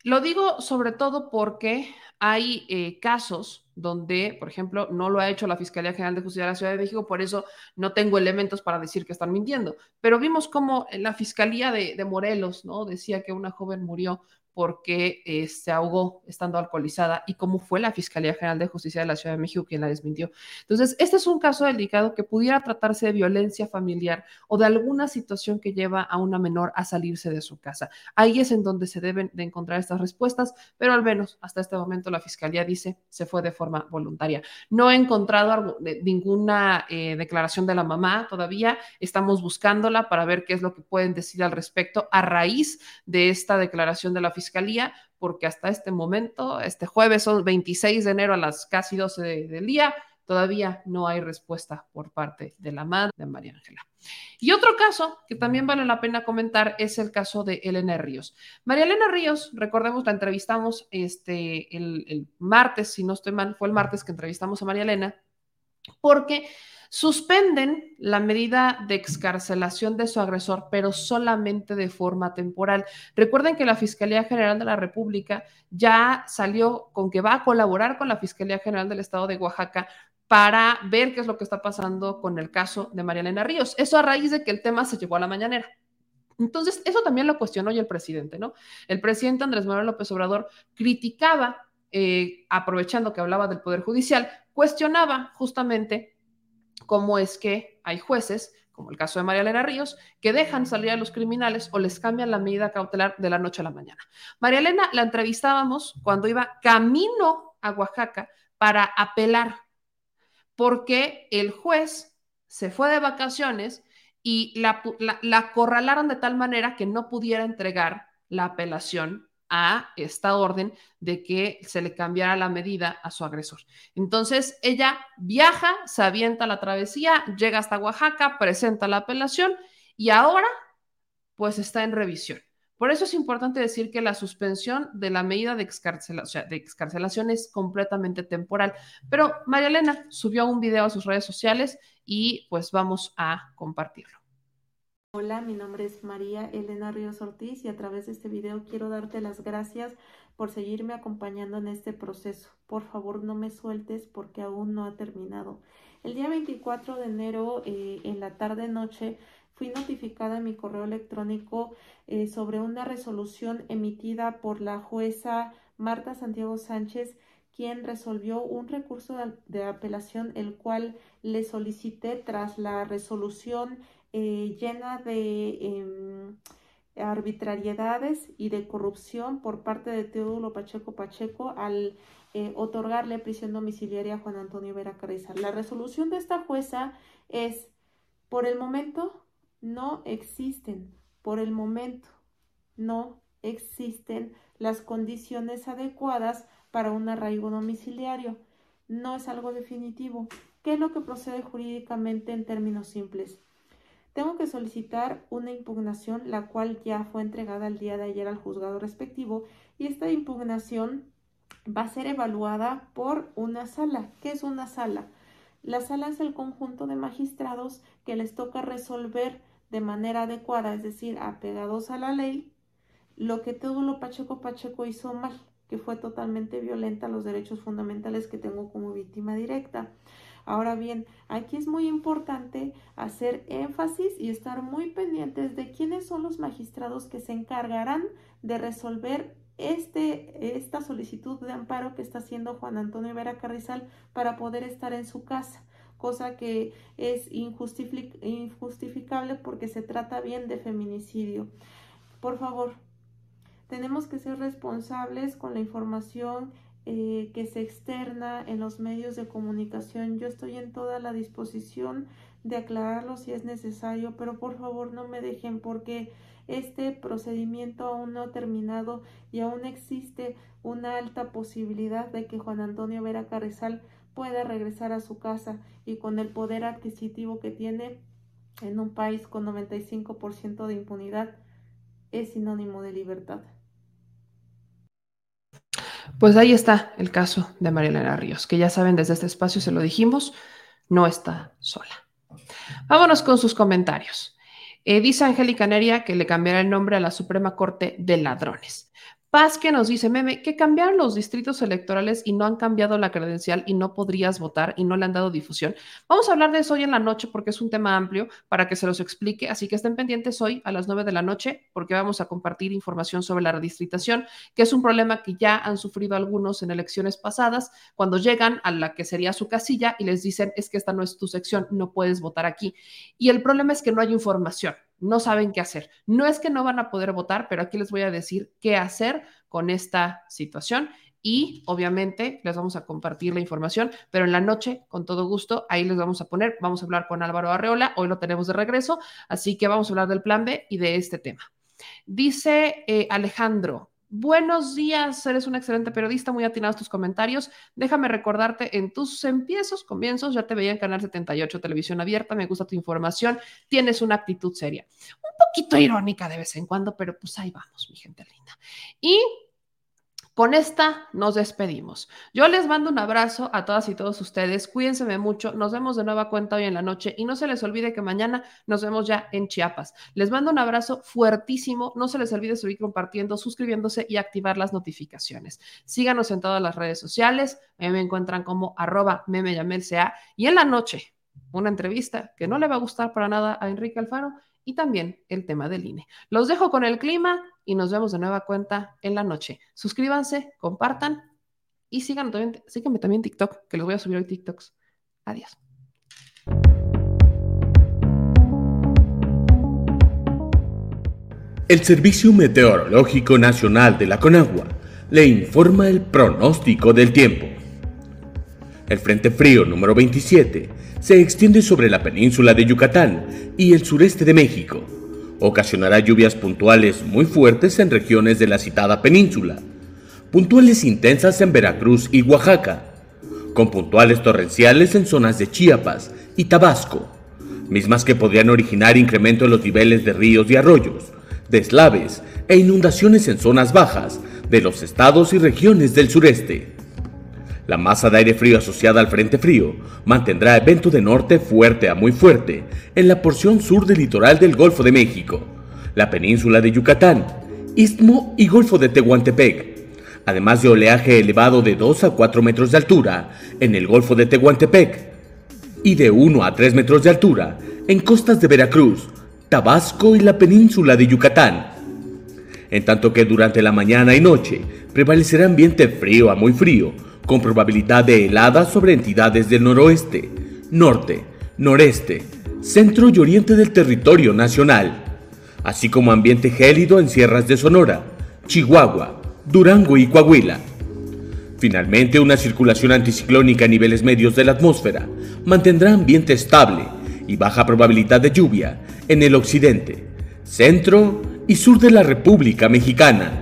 Lo digo sobre todo porque hay eh, casos donde, por ejemplo, no lo ha hecho la Fiscalía General de Justicia de la Ciudad de México, por eso no tengo elementos para decir que están mintiendo. Pero vimos como la Fiscalía de, de Morelos, ¿no? Decía que una joven murió porque eh, se ahogó estando alcoholizada y cómo fue la Fiscalía General de Justicia de la Ciudad de México quien la desmintió. Entonces, este es un caso delicado que pudiera tratarse de violencia familiar o de alguna situación que lleva a una menor a salirse de su casa. Ahí es en donde se deben de encontrar estas respuestas, pero al menos hasta este momento la Fiscalía dice se fue de forma voluntaria. No he encontrado ninguna eh, declaración de la mamá todavía, estamos buscándola para ver qué es lo que pueden decir al respecto a raíz de esta declaración de la Fiscalía Fiscalía, porque hasta este momento, este jueves son 26 de enero a las casi 12 del día, todavía no hay respuesta por parte de la madre de María Ángela. Y otro caso que también vale la pena comentar es el caso de Elena Ríos. María Elena Ríos, recordemos, la entrevistamos este, el, el martes, si no estoy mal, fue el martes que entrevistamos a María Elena, porque Suspenden la medida de excarcelación de su agresor, pero solamente de forma temporal. Recuerden que la Fiscalía General de la República ya salió con que va a colaborar con la Fiscalía General del Estado de Oaxaca para ver qué es lo que está pasando con el caso de María Elena Ríos. Eso a raíz de que el tema se llevó a la mañanera. Entonces, eso también lo cuestionó hoy el presidente, ¿no? El presidente Andrés Manuel López Obrador criticaba, eh, aprovechando que hablaba del Poder Judicial, cuestionaba justamente cómo es que hay jueces, como el caso de María Elena Ríos, que dejan salir a los criminales o les cambian la medida cautelar de la noche a la mañana. María Elena la entrevistábamos cuando iba camino a Oaxaca para apelar, porque el juez se fue de vacaciones y la, la, acorralaron de tal manera que no pudiera entregar la apelación a esta orden de que se le cambiara la medida a su agresor. Entonces, ella viaja, se avienta la travesía, llega hasta Oaxaca, presenta la apelación y ahora, pues está en revisión. Por eso es importante decir que la suspensión de la medida de, excarcelación, es completamente temporal. Pero María Elena subió un video a sus redes sociales y pues vamos a compartirlo. Hola, mi nombre es María Elena Ríos Ortiz y a través de este video quiero darte las gracias por seguirme acompañando en este proceso. Por favor, no me sueltes porque aún no ha terminado. El día 24 de enero, eh, en la tarde-noche, fui notificada en mi correo electrónico eh, sobre una resolución emitida por la jueza Marta Santiago Sánchez quien resolvió un recurso de, apelación el cual le solicité tras la resolución eh, llena de em, arbitrariedades y de corrupción por parte de Teodulo Pacheco Pacheco al eh, otorgarle prisión domiciliaria a Juan Antonio Vera Carrizal. La resolución de esta jueza es, por el momento, no existen, por el momento, no existen las condiciones adecuadas para un arraigo domiciliario. No es algo definitivo. ¿Qué es lo que procede jurídicamente en términos simples? Tengo que solicitar una impugnación, la cual ya fue entregada el día de ayer al juzgado respectivo, y esta impugnación va a ser evaluada por una sala. ¿Qué es una sala? La sala es el conjunto de magistrados que les toca resolver de manera adecuada, es decir, apegados a la ley, lo que todo lo Pacheco Pacheco hizo mal, que fue totalmente violenta a los derechos fundamentales que tengo como víctima directa. Ahora bien, aquí es muy importante hacer énfasis y estar muy pendientes de quiénes son los magistrados que se encargarán de resolver este, esta solicitud de amparo que está haciendo Juan Antonio Vera Carrizal para poder estar en su casa, cosa que es injustificable porque se trata bien de feminicidio. Por favor, tenemos que ser responsables con la información eh, que se externa en los medios de comunicación. Yo estoy en toda la disposición de aclararlo si es necesario, pero por favor no me dejen porque este procedimiento aún no ha terminado y aún existe una alta posibilidad de que Juan Antonio Vera Carrizal pueda regresar a su casa y con el poder adquisitivo que tiene en un país con 95% de impunidad es sinónimo de libertad. Pues ahí está el caso de Marielena Ríos, que ya saben, desde este espacio se lo dijimos, no está sola. Vámonos con sus comentarios. Eh, dice Angélica Neria que le cambiará el nombre a la Suprema Corte de Ladrones. Paz que nos dice, meme, que cambiaron los distritos electorales y no han cambiado la credencial y no podrías votar y no le han dado difusión. Vamos a hablar de eso hoy en la noche porque es un tema amplio para que se los explique, así que estén pendientes hoy a las 9 de la noche porque vamos a compartir información sobre la redistritación, que es un problema que ya han sufrido algunos en elecciones pasadas, cuando llegan a la que sería su casilla y les dicen, es que esta no es tu sección, no puedes votar aquí. Y el problema es que no hay información no saben qué hacer. No es que no van a poder votar, pero aquí les voy a decir qué hacer con esta situación y obviamente les vamos a compartir la información, pero en la noche, con todo gusto, ahí les vamos a poner, vamos a hablar con Álvaro Arreola, hoy lo tenemos de regreso, así que vamos a hablar del plan B y de este tema. Dice eh, Alejandro, Buenos días, eres un excelente periodista, muy atinados tus comentarios. Déjame recordarte en tus empiezos, comienzos, ya te veía en Canal 78, Televisión Abierta, me gusta tu información, tienes una actitud seria. Un poquito irónica de vez en cuando, pero pues ahí vamos, mi gente linda. Y con esta nos despedimos. Yo les mando un abrazo a todas y todos ustedes. Cuídense mucho. Nos vemos de nueva cuenta hoy en la noche y no se les olvide que mañana nos vemos ya en Chiapas. Les mando un abrazo fuertísimo. No se les olvide seguir compartiendo, suscribiéndose y activar las notificaciones. Síganos en todas las redes sociales. me encuentran como arroba memeyamelca y en la noche una entrevista que no le va a gustar para nada a Enrique Alfaro y también el tema del INE. Los dejo con el clima y nos vemos de nueva cuenta en la noche. Suscríbanse, compartan y síganme también, síganme también TikTok, que les voy a subir hoy TikToks. Adiós. El Servicio Meteorológico Nacional de la Conagua le informa el pronóstico del tiempo. El Frente Frío número 27 se extiende sobre la península de Yucatán y el sureste de México. Ocasionará lluvias puntuales muy fuertes en regiones de la citada península, puntuales intensas en Veracruz y Oaxaca, con puntuales torrenciales en zonas de Chiapas y Tabasco, mismas que podrían originar incremento en los niveles de ríos y arroyos, deslaves e inundaciones en zonas bajas de los estados y regiones del sureste. La masa de aire frío asociada al frente frío mantendrá evento de norte fuerte a muy fuerte en la porción sur del litoral del Golfo de México, la península de Yucatán, Istmo y Golfo de Tehuantepec, además de oleaje elevado de 2 a 4 metros de altura en el Golfo de Tehuantepec y de 1 a 3 metros de altura en costas de Veracruz, Tabasco y la península de Yucatán. En tanto que durante la mañana y noche prevalecerá ambiente frío a muy frío, con probabilidad de heladas sobre entidades del noroeste, norte, noreste, centro y oriente del territorio nacional, así como ambiente gélido en sierras de Sonora, Chihuahua, Durango y Coahuila. Finalmente, una circulación anticiclónica a niveles medios de la atmósfera mantendrá ambiente estable y baja probabilidad de lluvia en el occidente, centro y sur de la República Mexicana.